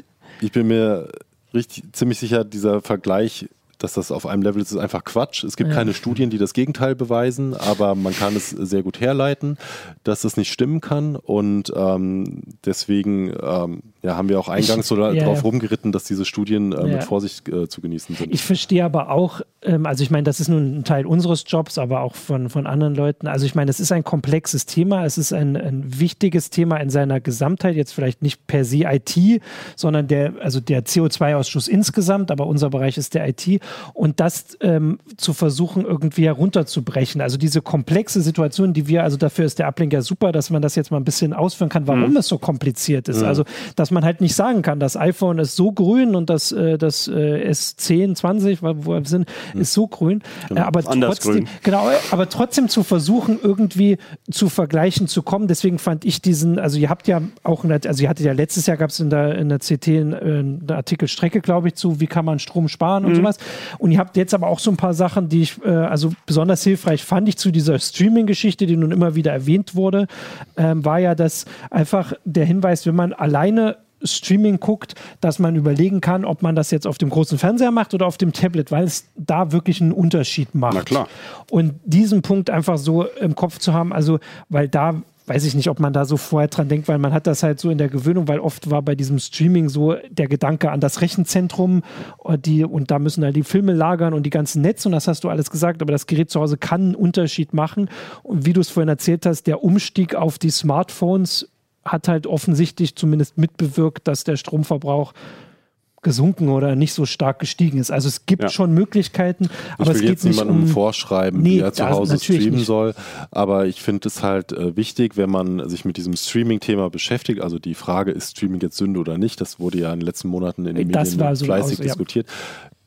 ich bin mir richtig ziemlich sicher, dieser Vergleich, dass das auf einem Level ist, ist einfach Quatsch. Es gibt Ja. keine Studien, die das Gegenteil beweisen, aber man kann es sehr gut herleiten, dass es nicht stimmen kann. Und ähm, deswegen ähm, ja, haben wir auch eingangs so ja, darauf rumgeritten, dass diese Studien äh, mit Vorsicht äh, zu genießen sind. Ich verstehe aber auch, ähm, also ich meine, das ist nun ein Teil unseres Jobs, aber auch von, von anderen Leuten. Also ich meine, es ist ein komplexes Thema, es ist ein, ein wichtiges Thema in seiner Gesamtheit, jetzt vielleicht nicht per se IT, sondern der, also der CO2-Ausschuss insgesamt, aber unser Bereich ist der IT. Und das ähm, zu versuchen, irgendwie herunterzubrechen. Also diese komplexe Situation, die wir, also dafür ist der Uplink ja super, dass man das jetzt mal ein bisschen ausführen kann, warum es so kompliziert ist. Also, dass man halt nicht sagen kann, das iPhone ist so grün und das, äh, das äh, S10, 20, wo wir sind, ist so grün. Äh, aber Anders trotzdem, grün. genau, aber trotzdem zu versuchen, irgendwie zu vergleichen zu kommen. Deswegen fand ich diesen, also ihr habt ja auch, also ihr hattet ja letztes Jahr gab es in der, in der CT einen, einen Artikel Strecke, glaube ich, zu, wie kann man Strom sparen und sowas. Und ihr habt jetzt aber auch so ein paar Sachen, die ich, äh, also besonders hilfreich fand ich zu dieser Streaming-Geschichte, die nun immer wieder erwähnt wurde, ähm, war ja, dass einfach der Hinweis, wenn man alleine Streaming guckt, dass man überlegen kann, ob man das jetzt auf dem großen Fernseher macht oder auf dem Tablet, weil es da wirklich einen Unterschied macht. Na klar. Und diesen Punkt einfach so im Kopf zu haben, also weil da weiß ich nicht, ob man da so vorher dran denkt, weil man hat das halt so in der Gewöhnung, weil oft war bei diesem Streaming so der Gedanke an das Rechenzentrum und, äh, die, und da müssen halt die Filme lagern und die ganzen Netze und das hast du alles gesagt, aber das Gerät zu Hause kann einen Unterschied machen. Und wie du es vorhin erzählt hast, der Umstieg auf die Smartphones hat halt offensichtlich zumindest mitbewirkt, dass der Stromverbrauch gesunken oder nicht so stark gestiegen ist. Also es gibt Ja. schon Möglichkeiten, aber ich es will geht jetzt nicht niemandem um vorschreiben, Nee, wie er zu Hause streamen nicht. soll. Aber ich finde es halt äh, wichtig, wenn man sich mit diesem Streaming-Thema beschäftigt. Also die Frage, ist Streaming jetzt Sünde oder nicht? Das wurde ja in den letzten Monaten in den Das Medien so fleißig aus- ja.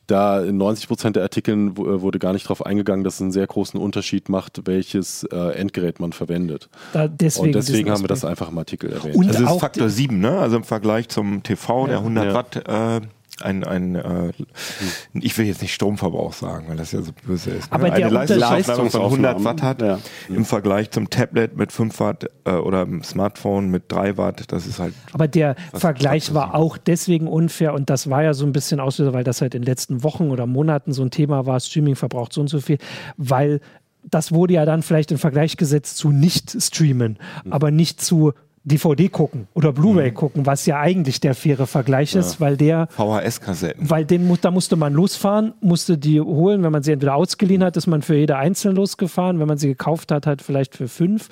Da in 90 Prozent der Artikeln äh, wurde gar nicht darauf eingegangen, dass es einen sehr großen Unterschied macht, welches äh, Endgerät man verwendet. da, deswegen, Und deswegen haben wir das einfach im Artikel erwähnt. Und Also es ist Faktor 7, ne? Also im Vergleich zum TV, der 100 Ja. Watt, äh, ein, ein äh, ich will jetzt nicht Stromverbrauch sagen, weil das ja so böse ist. Aber ne? der eine Leistungsaufnahme von 100 Watt hat Ja. im Vergleich zum Tablet mit 5 Watt äh, oder im Smartphone mit 3 Watt, das ist halt Aber der Vergleich war auch deswegen unfair und das war ja so ein bisschen Auslöser, weil das halt in den letzten Wochen oder Monaten so ein Thema war, Streaming verbraucht so und so viel, weil das wurde ja dann vielleicht im Vergleich gesetzt zu nicht streamen, Mhm. aber nicht zu DVD gucken oder Blu-ray gucken, was ja eigentlich der faire Vergleich ist, weil der VHS-Kassetten. weil den, da musste man losfahren, musste die holen. Wenn man sie entweder ausgeliehen hat, ist man für jede einzeln losgefahren. Wenn man sie gekauft hat, halt vielleicht für fünf.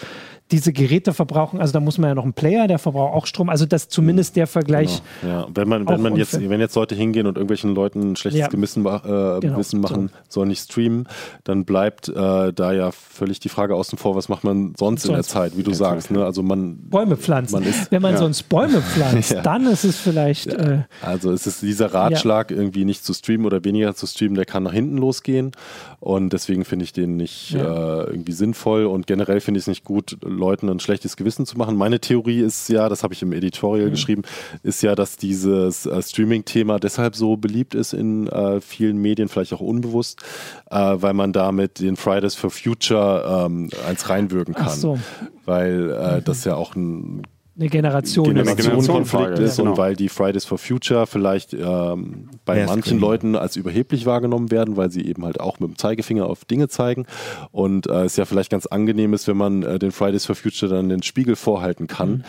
Diese Geräte verbrauchen, also da muss man ja noch einen Player, der verbraucht auch Strom. Also das zumindest der Vergleich. Ja, wenn man, wenn man jetzt, wenn jetzt Leute hingehen und irgendwelchen Leuten ein schlechtes Ja. Gewissen äh, Genau, Gewissen machen, sollen nicht streamen, dann bleibt äh, da ja völlig die Frage außen vor, was macht man sonst, in der Sonst. Zeit, wie du sagst. Ne? Also man, Bäume pflanzen. Man ist- Wenn man ja. sonst Bäume pflanzt, Ja. dann ist es vielleicht. Äh, also es ist dieser Ratschlag, irgendwie nicht zu streamen oder weniger zu streamen, der kann nach hinten losgehen. Und deswegen finde ich den nicht Ja. äh, irgendwie sinnvoll. Und generell finde ich es nicht gut, Leuten ein schlechtes Gewissen zu machen. Meine Theorie ist ja, das habe ich im Editorial geschrieben, ist ja, dass dieses äh, Streaming-Thema deshalb so beliebt ist in äh, vielen Medien, vielleicht auch unbewusst, äh, weil man damit den Fridays for Future ähm, eins reinwirken kann. Ach so. Weil äh, das ja auch ein eine Generation. Eine ist. Generation- Generationenkonflikt ist ja. und Genau. weil die Fridays for Future vielleicht ähm, bei Mehr manchen. Leuten als überheblich wahrgenommen werden, weil sie eben halt auch mit dem Zeigefinger auf Dinge zeigen und äh, es ja vielleicht ganz angenehm ist, wenn man äh, den Fridays for Future dann den Spiegel vorhalten kann. Mhm.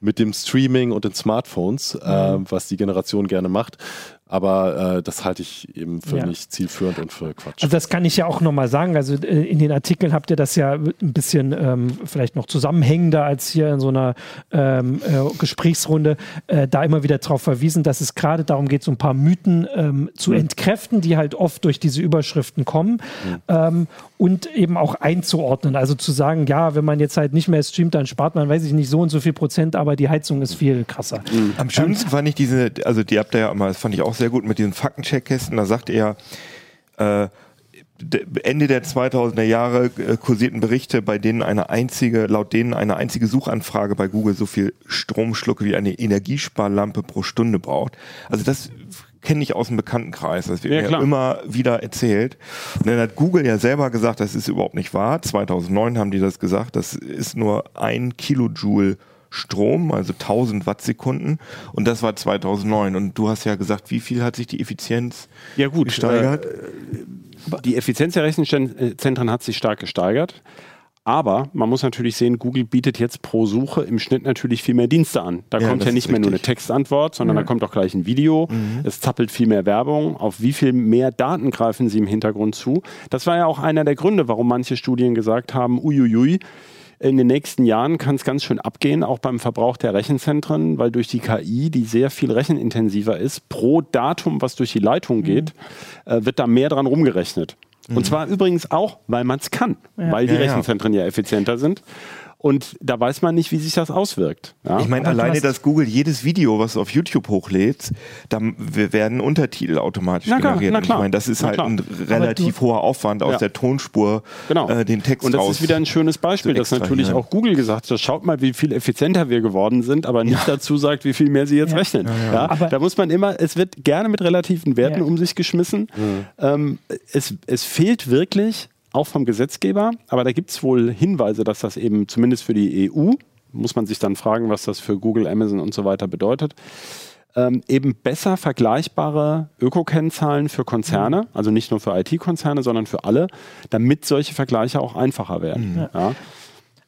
Mit dem Streaming und den Smartphones, äh, was die Generation gerne macht. Aber äh, das halte ich eben für Ja. nicht zielführend und für Quatsch. Also das kann ich ja auch nochmal sagen. Also äh, in den Artikeln habt ihr das ja ein bisschen ähm, vielleicht noch zusammenhängender als hier in so einer ähm, äh, Gesprächsrunde äh, da immer wieder darauf verwiesen, dass es gerade darum geht, so ein paar Mythen ähm, zu entkräften, die halt oft durch diese Überschriften kommen ähm, und eben auch einzuordnen. Also zu sagen, ja, wenn man jetzt halt nicht mehr streamt, dann spart man, weiß ich nicht, so und so viel Prozent, aber die Heizung ist viel krasser. Am schönsten fand ich diese, also die habt ihr ja immer, das fand ich auch sehr gut mit diesen Faktencheckkästen, da sagt er, äh, de- Ende der 2000er Jahre äh, kursierten Berichte, bei denen eine einzige, laut denen eine einzige Suchanfrage bei Google so viel Strom schlucke wie eine Energiesparlampe pro Stunde braucht. Also das kenne ich aus dem Bekanntenkreis. Das wird Ja, mir klar. immer wieder erzählt. Und dann hat Google ja selber gesagt, das ist überhaupt nicht wahr. 2009 haben die das gesagt. Das ist nur ein Kilojoule Strom, also 1000 Wattsekunden. Und das war 2009. Und du hast ja gesagt, wie viel hat sich die Effizienz Ja gut, gesteigert? Äh, die Effizienz der Rechenzentren hat sich stark gesteigert. Aber man muss natürlich sehen, Google bietet jetzt pro Suche im Schnitt natürlich viel mehr Dienste an. Da Ja, kommt ja nicht mehr nur eine. Textantwort, sondern da kommt auch gleich ein Video. Es zappelt viel mehr Werbung. Auf wie viel mehr Daten greifen sie im Hintergrund zu? Das war ja auch einer der Gründe, warum manche Studien gesagt haben, uiuiui, in den nächsten Jahren kann es ganz schön abgehen, auch beim Verbrauch der Rechenzentren, weil durch die KI, die sehr viel rechenintensiver ist, pro Datum, was durch die Leitung geht, äh, wird da mehr dran rumgerechnet. Und zwar übrigens auch, weil man es kann, weil die Ja, ja. Rechenzentren ja effizienter sind. Und da weiß man nicht, wie sich das auswirkt. Ja? Ich meine, alleine, dass Google jedes Video, was auf YouTube hochlädst, da wir werden Untertitel automatisch Na klar, generiert. na Und klar, ich meine, das ist halt klar. ein relativ hoher Aufwand aus Ja. der Tonspur, Genau. äh, den Text Und das raus. ist wieder ein schönes Beispiel, dass natürlich auch Google gesagt hat, schaut mal, wie viel effizienter wir geworden sind, aber nicht dazu sagt, wie viel mehr sie jetzt Ja. rechnen. Ja, Aber- da muss man immer, es wird gerne mit relativen Werten Ja. um sich geschmissen. Ähm, es, es fehlt wirklich, auch vom Gesetzgeber, aber da gibt es wohl Hinweise, dass das eben zumindest für die EU muss man sich dann fragen, was das für Google, Amazon und so weiter bedeutet. Ähm, eben besser vergleichbare Öko-Kennzahlen für Konzerne, also nicht nur für IT-Konzerne, sondern für alle, damit solche Vergleiche auch einfacher werden. Ja.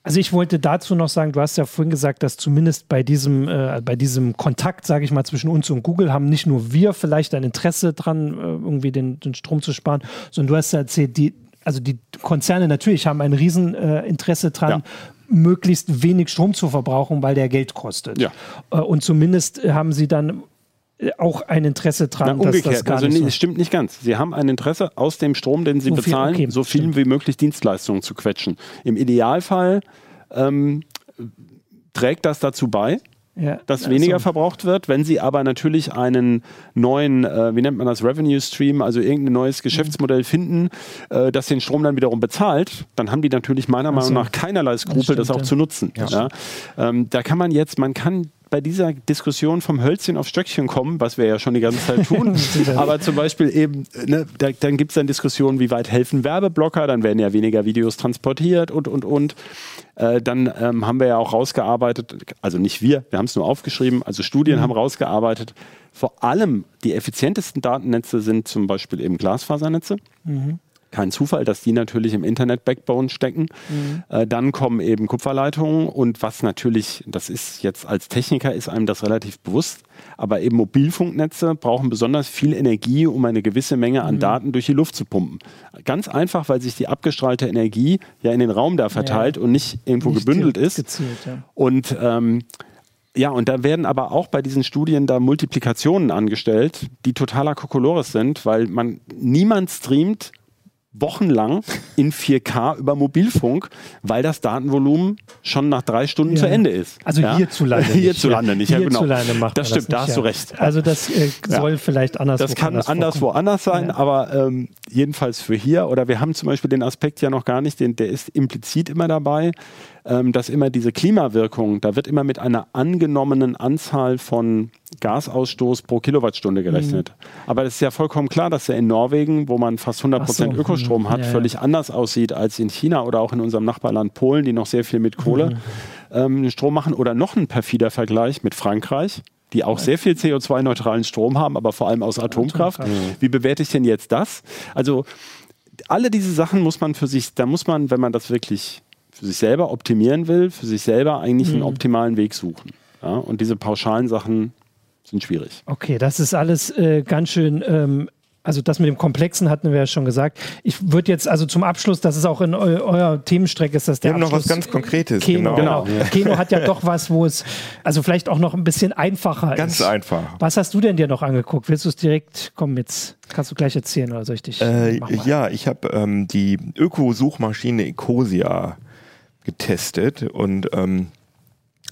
Also ich wollte dazu noch sagen, du hast ja vorhin gesagt, dass zumindest bei diesem, äh, bei diesem Kontakt, sage ich mal, zwischen uns und Google haben nicht nur wir vielleicht ein Interesse dran, äh, irgendwie den, den Strom zu sparen, sondern du hast ja erzählt, die, also die Konzerne natürlich haben ein Rieseninteresse äh, dran, ja möglichst wenig Strom zu verbrauchen, weil der Geld kostet. Ja. Äh, und zumindest haben sie dann äh, auch ein Interesse dran, Na, umgekehrt. dass das gar also, nicht so stimmt nicht ganz. Sie haben ein Interesse aus dem Strom, den sie so bezahlen, viel, okay, so viel stimmt. wie möglich Dienstleistungen zu quetschen. Im Idealfall ähm, trägt das dazu bei, ja, dass weniger also. verbraucht wird. Wenn Sie aber natürlich einen neuen, äh, wie nennt man das, Revenue Stream, also irgendein neues Geschäftsmodell finden, äh, das den Strom dann wiederum bezahlt, dann haben die natürlich meiner Meinung nach keinerlei Skrupel, das, das auch zu nutzen. Ja. Ähm, da kann man jetzt, man kann bei dieser Diskussion vom Hölzchen auf Stöckchen kommen, was wir ja schon die ganze Zeit tun. Aber zum Beispiel eben, ne, da, dann gibt es dann Diskussionen, wie weit helfen Werbeblocker, dann werden ja weniger Videos transportiert und, und, und. Äh, dann ähm, haben wir ja auch rausgearbeitet, also nicht wir, wir haben es nur aufgeschrieben, also Studien mhm. haben rausgearbeitet, vor allem die effizientesten Datennetze sind zum Beispiel eben Glasfasernetze. Mhm kein Zufall, dass die natürlich im Internet-Backbone stecken. Mhm. Äh, dann kommen eben Kupferleitungen und was natürlich, das ist jetzt als Techniker, ist einem das relativ bewusst, aber eben Mobilfunknetze brauchen besonders viel Energie, um eine gewisse Menge an mhm. Daten durch die Luft zu pumpen. Ganz einfach, weil sich die abgestrahlte Energie ja in den Raum da verteilt ja. und nicht irgendwo nicht gebündelt ist. Gezielt, ja. Und ähm, ja, und da werden aber auch bei diesen Studien da Multiplikationen angestellt, die totaler Kokolores sind, weil man niemand streamt wochenlang in 4K über Mobilfunk, weil das Datenvolumen schon nach drei Stunden ja. zu Ende ist. Also ja? hierzulande nicht. Hierzulande nicht, ja, genau. macht das stimmt, das da hast du recht. Also das äh, soll vielleicht anders Das kann anderswo anders sein, aber ähm, jedenfalls für hier. Oder wir haben zum Beispiel den Aspekt ja noch gar nicht, den, der ist implizit immer dabei ähm, dass immer diese Klimawirkung, da wird immer mit einer angenommenen Anzahl von Gasausstoß pro Kilowattstunde gerechnet. Mhm. Aber es ist ja vollkommen klar, dass er in Norwegen, wo man fast 100 Prozent so. Ökostrom hat, ja, völlig ja. anders aussieht als in China oder auch in unserem Nachbarland Polen, die noch sehr viel mit Kohle mhm. ähm, Strom machen. Oder noch ein perfider Vergleich mit Frankreich die auch sehr viel CO2-neutralen Strom haben, aber vor allem aus Atomkraft. Atomkraft. Wie bewerte ich denn jetzt das? Also alle diese Sachen muss man für sich, da muss man, wenn man das wirklich für sich selber optimieren will, für sich selber eigentlich mhm. einen optimalen Weg suchen. Ja? Und diese pauschalen Sachen sind schwierig. Okay, das ist alles äh, ganz schön. Ähm also das mit dem Komplexen hatten wir ja schon gesagt. Ich würde jetzt also zum Abschluss, das ist auch in eu eurer Themenstrecke, ist das der wir haben Abschluss. noch was ganz Konkretes. Keno, genau. genau. Keno hat ja doch was, wo es also vielleicht auch noch ein bisschen einfacher ganz ist. Ganz einfach. Was hast du denn dir noch angeguckt? Willst du es direkt, komm jetzt, kannst du gleich erzählen oder soll ich dich? Äh, ja, ich habe ähm, die Öko-Suchmaschine Ecosia getestet und ähm,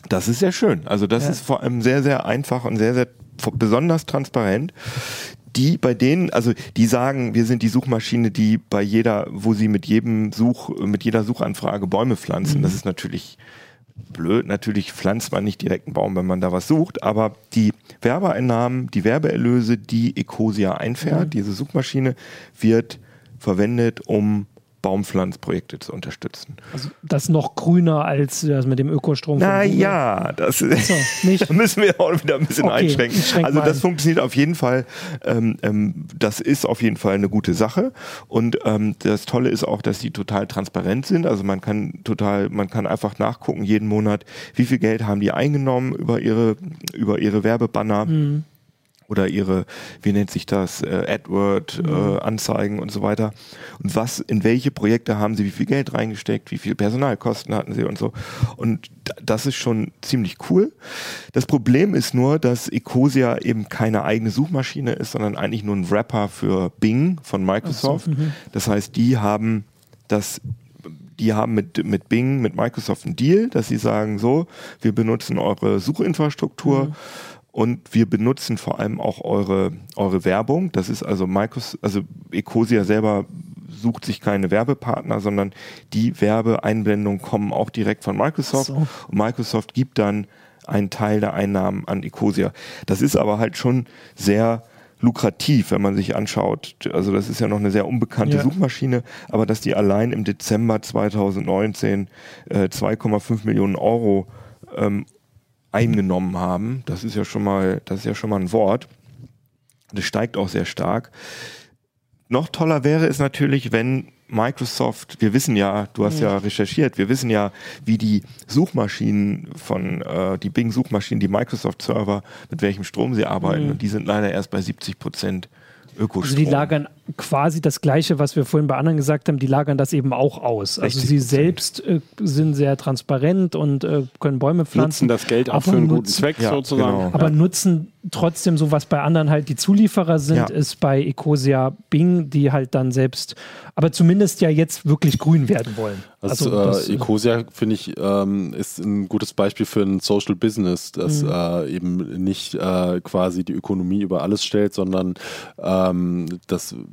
das ist sehr schön. Also das ja. ist vor allem sehr, sehr einfach und sehr, sehr besonders transparent. Die bei denen, also die sagen, wir sind die Suchmaschine, die bei jeder, wo sie mit jedem Such, mit jeder Suchanfrage Bäume pflanzen. Mhm. Das ist natürlich blöd. Natürlich pflanzt man nicht direkt einen Baum, wenn man da was sucht, aber die Werbeeinnahmen, die Werbeerlöse, die Ecosia einfährt, mhm. diese Suchmaschine, wird verwendet, um Baumpflanzprojekte zu unterstützen. Also das noch grüner als das mit dem Ökostrom. Na ja, das so, nicht. da müssen wir auch wieder ein bisschen okay, einschränken. Also das ein. funktioniert auf jeden Fall. Ähm, ähm, das ist auf jeden Fall eine gute Sache. Und ähm, das Tolle ist auch, dass die total transparent sind. Also man kann total, man kann einfach nachgucken jeden Monat, wie viel Geld haben die eingenommen über ihre über ihre Werbebanner. Mhm oder ihre, wie nennt sich das, äh, AdWord-Anzeigen äh, und so weiter. Und was, in welche Projekte haben sie wie viel Geld reingesteckt, wie viel Personalkosten hatten sie und so. Und das ist schon ziemlich cool. Das Problem ist nur, dass Ecosia eben keine eigene Suchmaschine ist, sondern eigentlich nur ein Wrapper für Bing von Microsoft. So, mhm. das heißt, die haben das die haben mit, mit Bing, mit Microsoft einen Deal, dass sie sagen, so, wir benutzen eure Suchinfrastruktur, mhm und wir benutzen vor allem auch eure, eure Werbung. Das ist also Microsoft, also Ecosia selber sucht sich keine Werbepartner, sondern die Werbeeinblendungen kommen auch direkt von Microsoft. So. Und Microsoft gibt dann einen Teil der Einnahmen an Ecosia. Das ist aber halt schon sehr lukrativ, wenn man sich anschaut. Also das ist ja noch eine sehr unbekannte ja. Suchmaschine, aber dass die allein im Dezember 2019 äh, 2,5 Millionen Euro ähm, eingenommen haben. Das ist ja schon mal, das ist ja schon mal ein Wort. Das steigt auch sehr stark. Noch toller wäre es natürlich, wenn Microsoft, wir wissen ja, du hast ja recherchiert, wir wissen ja, wie die Suchmaschinen von, äh, die Bing-Suchmaschinen, die Microsoft-Server, mit welchem Strom sie arbeiten. Mhm. Und die sind leider erst bei 70 Prozent Ökostrom. Also die lagern quasi das Gleiche, was wir vorhin bei anderen gesagt haben, die lagern das eben auch aus. Also sie 60%. selbst äh, sind sehr transparent und äh, können Bäume pflanzen. Nutzen das Geld auch aber für einen guten nutzen- Zweck Ja, sozusagen. genau. Aber nutzen trotzdem so, was bei anderen halt die Zulieferer sind, Ja. ist bei Ecosia Bing, die halt dann selbst, aber zumindest ja jetzt wirklich grün werden wollen. Also, das, äh, Ecosia, finde ich, ähm, ist ein gutes Beispiel für ein Social Business, das Mhm. äh, eben nicht äh, quasi die Ökonomie über alles stellt, sondern ähm, das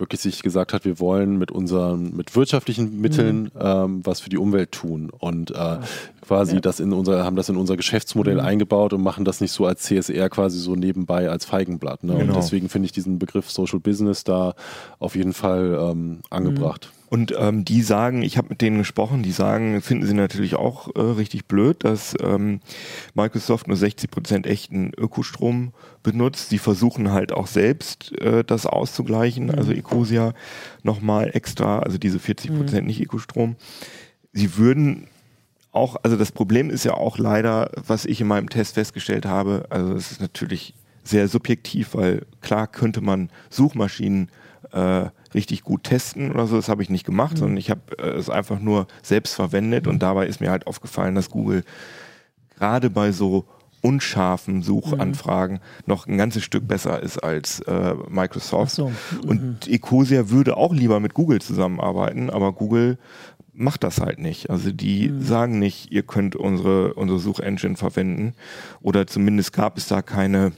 wirklich sich gesagt hat, wir wollen mit unseren, mit wirtschaftlichen Mitteln ähm, was für die Umwelt tun und äh, quasi Ja. das in unser, haben das in unser Geschäftsmodell Mhm. eingebaut und machen das nicht so als CSR quasi so nebenbei als Feigenblatt. Ne? Und Genau. deswegen finde ich diesen Begriff Social Business da auf jeden Fall ähm, angebracht. Und ähm, die sagen, ich habe mit denen gesprochen, die sagen, finden sie natürlich auch äh, richtig blöd, dass ähm, Microsoft nur 60 Prozent echten Ökostrom benutzt. Sie versuchen halt auch selbst äh, das auszugleichen, also Ecosia nochmal extra, also diese 40 Prozent nicht Ökostrom. Sie würden auch, also das Problem ist ja auch leider, was ich in meinem Test festgestellt habe, also es ist natürlich sehr subjektiv, weil klar könnte man Suchmaschinen äh, richtig gut testen oder so, das habe ich nicht gemacht, sondern ich habe äh, es einfach nur selbst verwendet und dabei ist mir halt aufgefallen, dass Google gerade bei so unscharfen Suchanfragen noch ein ganzes Stück besser ist als äh, Microsoft. So. Und Ecosia würde auch lieber mit Google zusammenarbeiten, aber Google macht das halt nicht. Also die sagen nicht, ihr könnt unsere, unsere Suchengine verwenden oder zumindest gab es da keine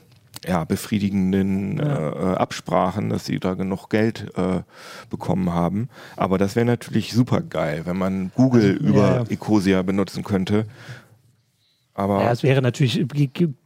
ja, befriedigenden äh, äh, Absprachen, dass sie da genug Geld äh, bekommen haben. Aber das wäre natürlich super geil, wenn man Google über ja. Ecosia benutzen könnte. Aber Ja, es wäre natürlich,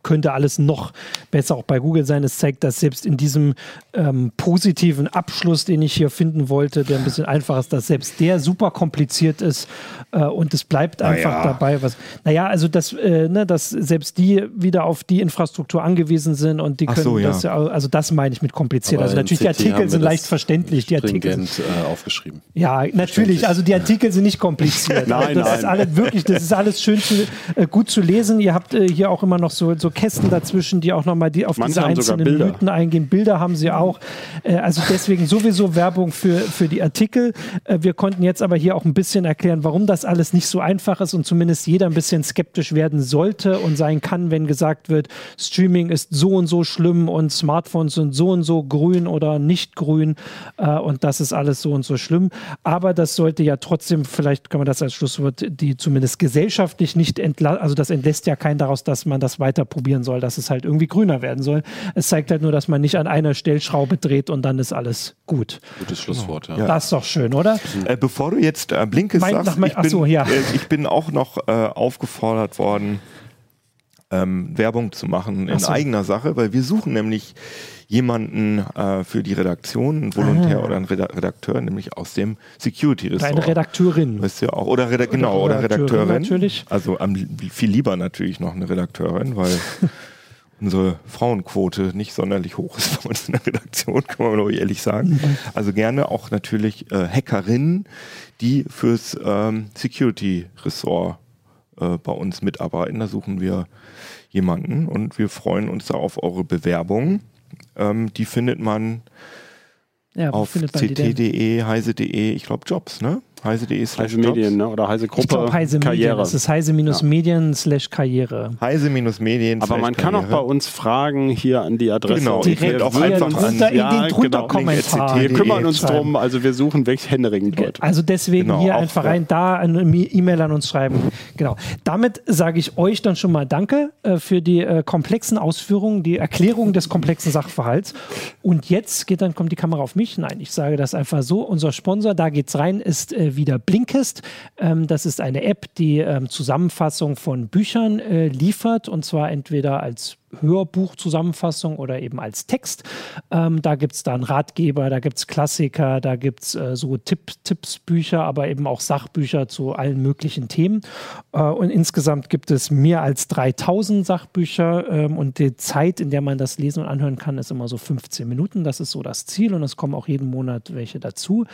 könnte alles noch besser auch bei Google sein. Es zeigt, dass selbst in diesem ähm, positiven Abschluss, den ich hier finden wollte, der ein bisschen einfach ist, dass selbst der super kompliziert ist äh, und es bleibt einfach Naja. dabei, was. Naja, also dass, äh, ne, dass selbst die wieder auf die Infrastruktur angewiesen sind und die können so, ja. das ja, also das meine ich mit kompliziert. Aber also natürlich, die Artikel sind leicht verständlich. Die Artikel sind äh, aufgeschrieben. ja, natürlich. Also die Artikel sind nicht kompliziert. Nein, das nein. ist alles wirklich, das ist alles schön zu, äh, gut zu lesen. Ihr habt äh, hier auch immer noch so, so Kästen dazwischen, die auch nochmal die auf Manche diese einzelnen. Mythen eingehen. Bilder haben sie auch. Äh, also deswegen sowieso Werbung für, für die Artikel. Äh, wir konnten jetzt aber hier auch ein bisschen erklären, warum das alles nicht so einfach ist und zumindest jeder ein bisschen skeptisch werden sollte und sein kann, wenn gesagt wird, Streaming ist so und so schlimm und Smartphones sind so und so grün oder nicht grün äh, und das ist alles so und so schlimm. Aber das sollte ja trotzdem, vielleicht kann man das als Schlusswort, die zumindest gesellschaftlich nicht entlassen, also das entlässt ja keinen daraus, dass man das weiter probieren soll, dass es halt irgendwie grüner werden soll. Es zeigt halt nur, dass man nicht an einer Stellschraube dreht und dann ist alles gut. Gutes Schlusswort, ja. Ja. Das ist doch schön, oder? Äh, bevor du jetzt äh, Blinkes Mein- sagst, mein- ich, bin, so, ja. äh, ich bin auch noch äh, aufgefordert worden, ähm, Werbung zu machen in so. eigener Sache, weil wir suchen nämlich jemanden äh, für die Redaktion, einen Volontär oder einen Reda Redakteur, nämlich aus dem security Eine Redakteurin. Wisst ihr auch. Oder, Reda genau, oder Redakteurin natürlich. Also am, viel lieber natürlich noch eine Redakteurin, weil unsere Frauenquote nicht sonderlich hoch ist bei uns in der Redaktion, kann man doch ehrlich sagen. Also gerne auch natürlich äh, Hackerinnen, die fürs ähm, Security-Ressort äh, bei uns mitarbeiten. Da suchen wir jemanden und wir freuen uns da auf eure Bewerbung. Ähm, die findet man Ja, auf ct.de, heise.de, ich glaube Jobs, ne? heise.de slash Heise Medien ne? oder Heise Gruppe. Ich glaube, Heise Medien. Karriere. Das ist Heise-Medien slash Karriere. Heise-Medien. Aber man kann auch bei uns fragen hier an die Adresse. Genau, direkt wir auch einfach uns- an- Drunter in ja, den drunter genau. Kommentar. Wir kümmern uns schreiben. drum, also wir suchen wirklich händeringend Leute. Also deswegen Genau, hier einfach ja. rein da eine E-Mail an uns schreiben. Genau. Damit sage ich euch dann schon mal Danke äh, für die äh, komplexen Ausführungen, die Erklärung des komplexen Sachverhalts. Und jetzt geht dann kommt die Kamera auf mich. Nein, ich sage das einfach so. Unser Sponsor, da geht's rein, ist äh, wieder Blinkist. Ähm, das ist eine App, die ähm, Zusammenfassung von Büchern äh, liefert und zwar entweder als Hörbuchzusammenfassung oder eben als Text. Ähm, da gibt es dann Ratgeber, da gibt es Klassiker, da gibt es äh, so Tipp, Tippsbücher, aber eben auch Sachbücher zu allen möglichen Themen. Äh, und insgesamt gibt es mehr als 3000 Sachbücher ähm, und die Zeit, in der man das lesen und anhören kann, ist immer so 15 Minuten. Das ist so das Ziel und es kommen auch jeden Monat welche dazu.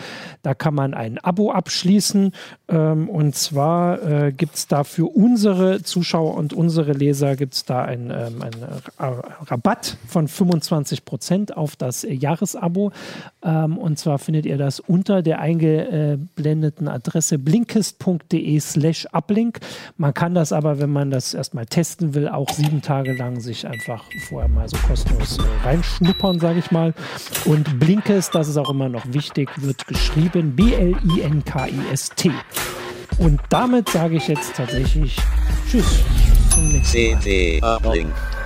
Da kann man ein Abo abschließen ähm, und zwar äh, gibt es da für unsere Zuschauer und unsere Leser gibt es da ein, ähm, ein Rabatt von 25 Prozent auf das Jahresabo. Ähm, und zwar findet ihr das unter der eingeblendeten Adresse blinkist.de slash uplink. Man kann das aber, wenn man das erstmal testen will, auch sieben Tage lang sich einfach vorher mal so kostenlos äh, reinschnuppern, sage ich mal. Und Blinkist, das ist auch immer noch wichtig, wird geschrieben B-L-I-N-K-I-S-T. Und damit sage ich jetzt tatsächlich Tschüss. Zum nächsten Mal.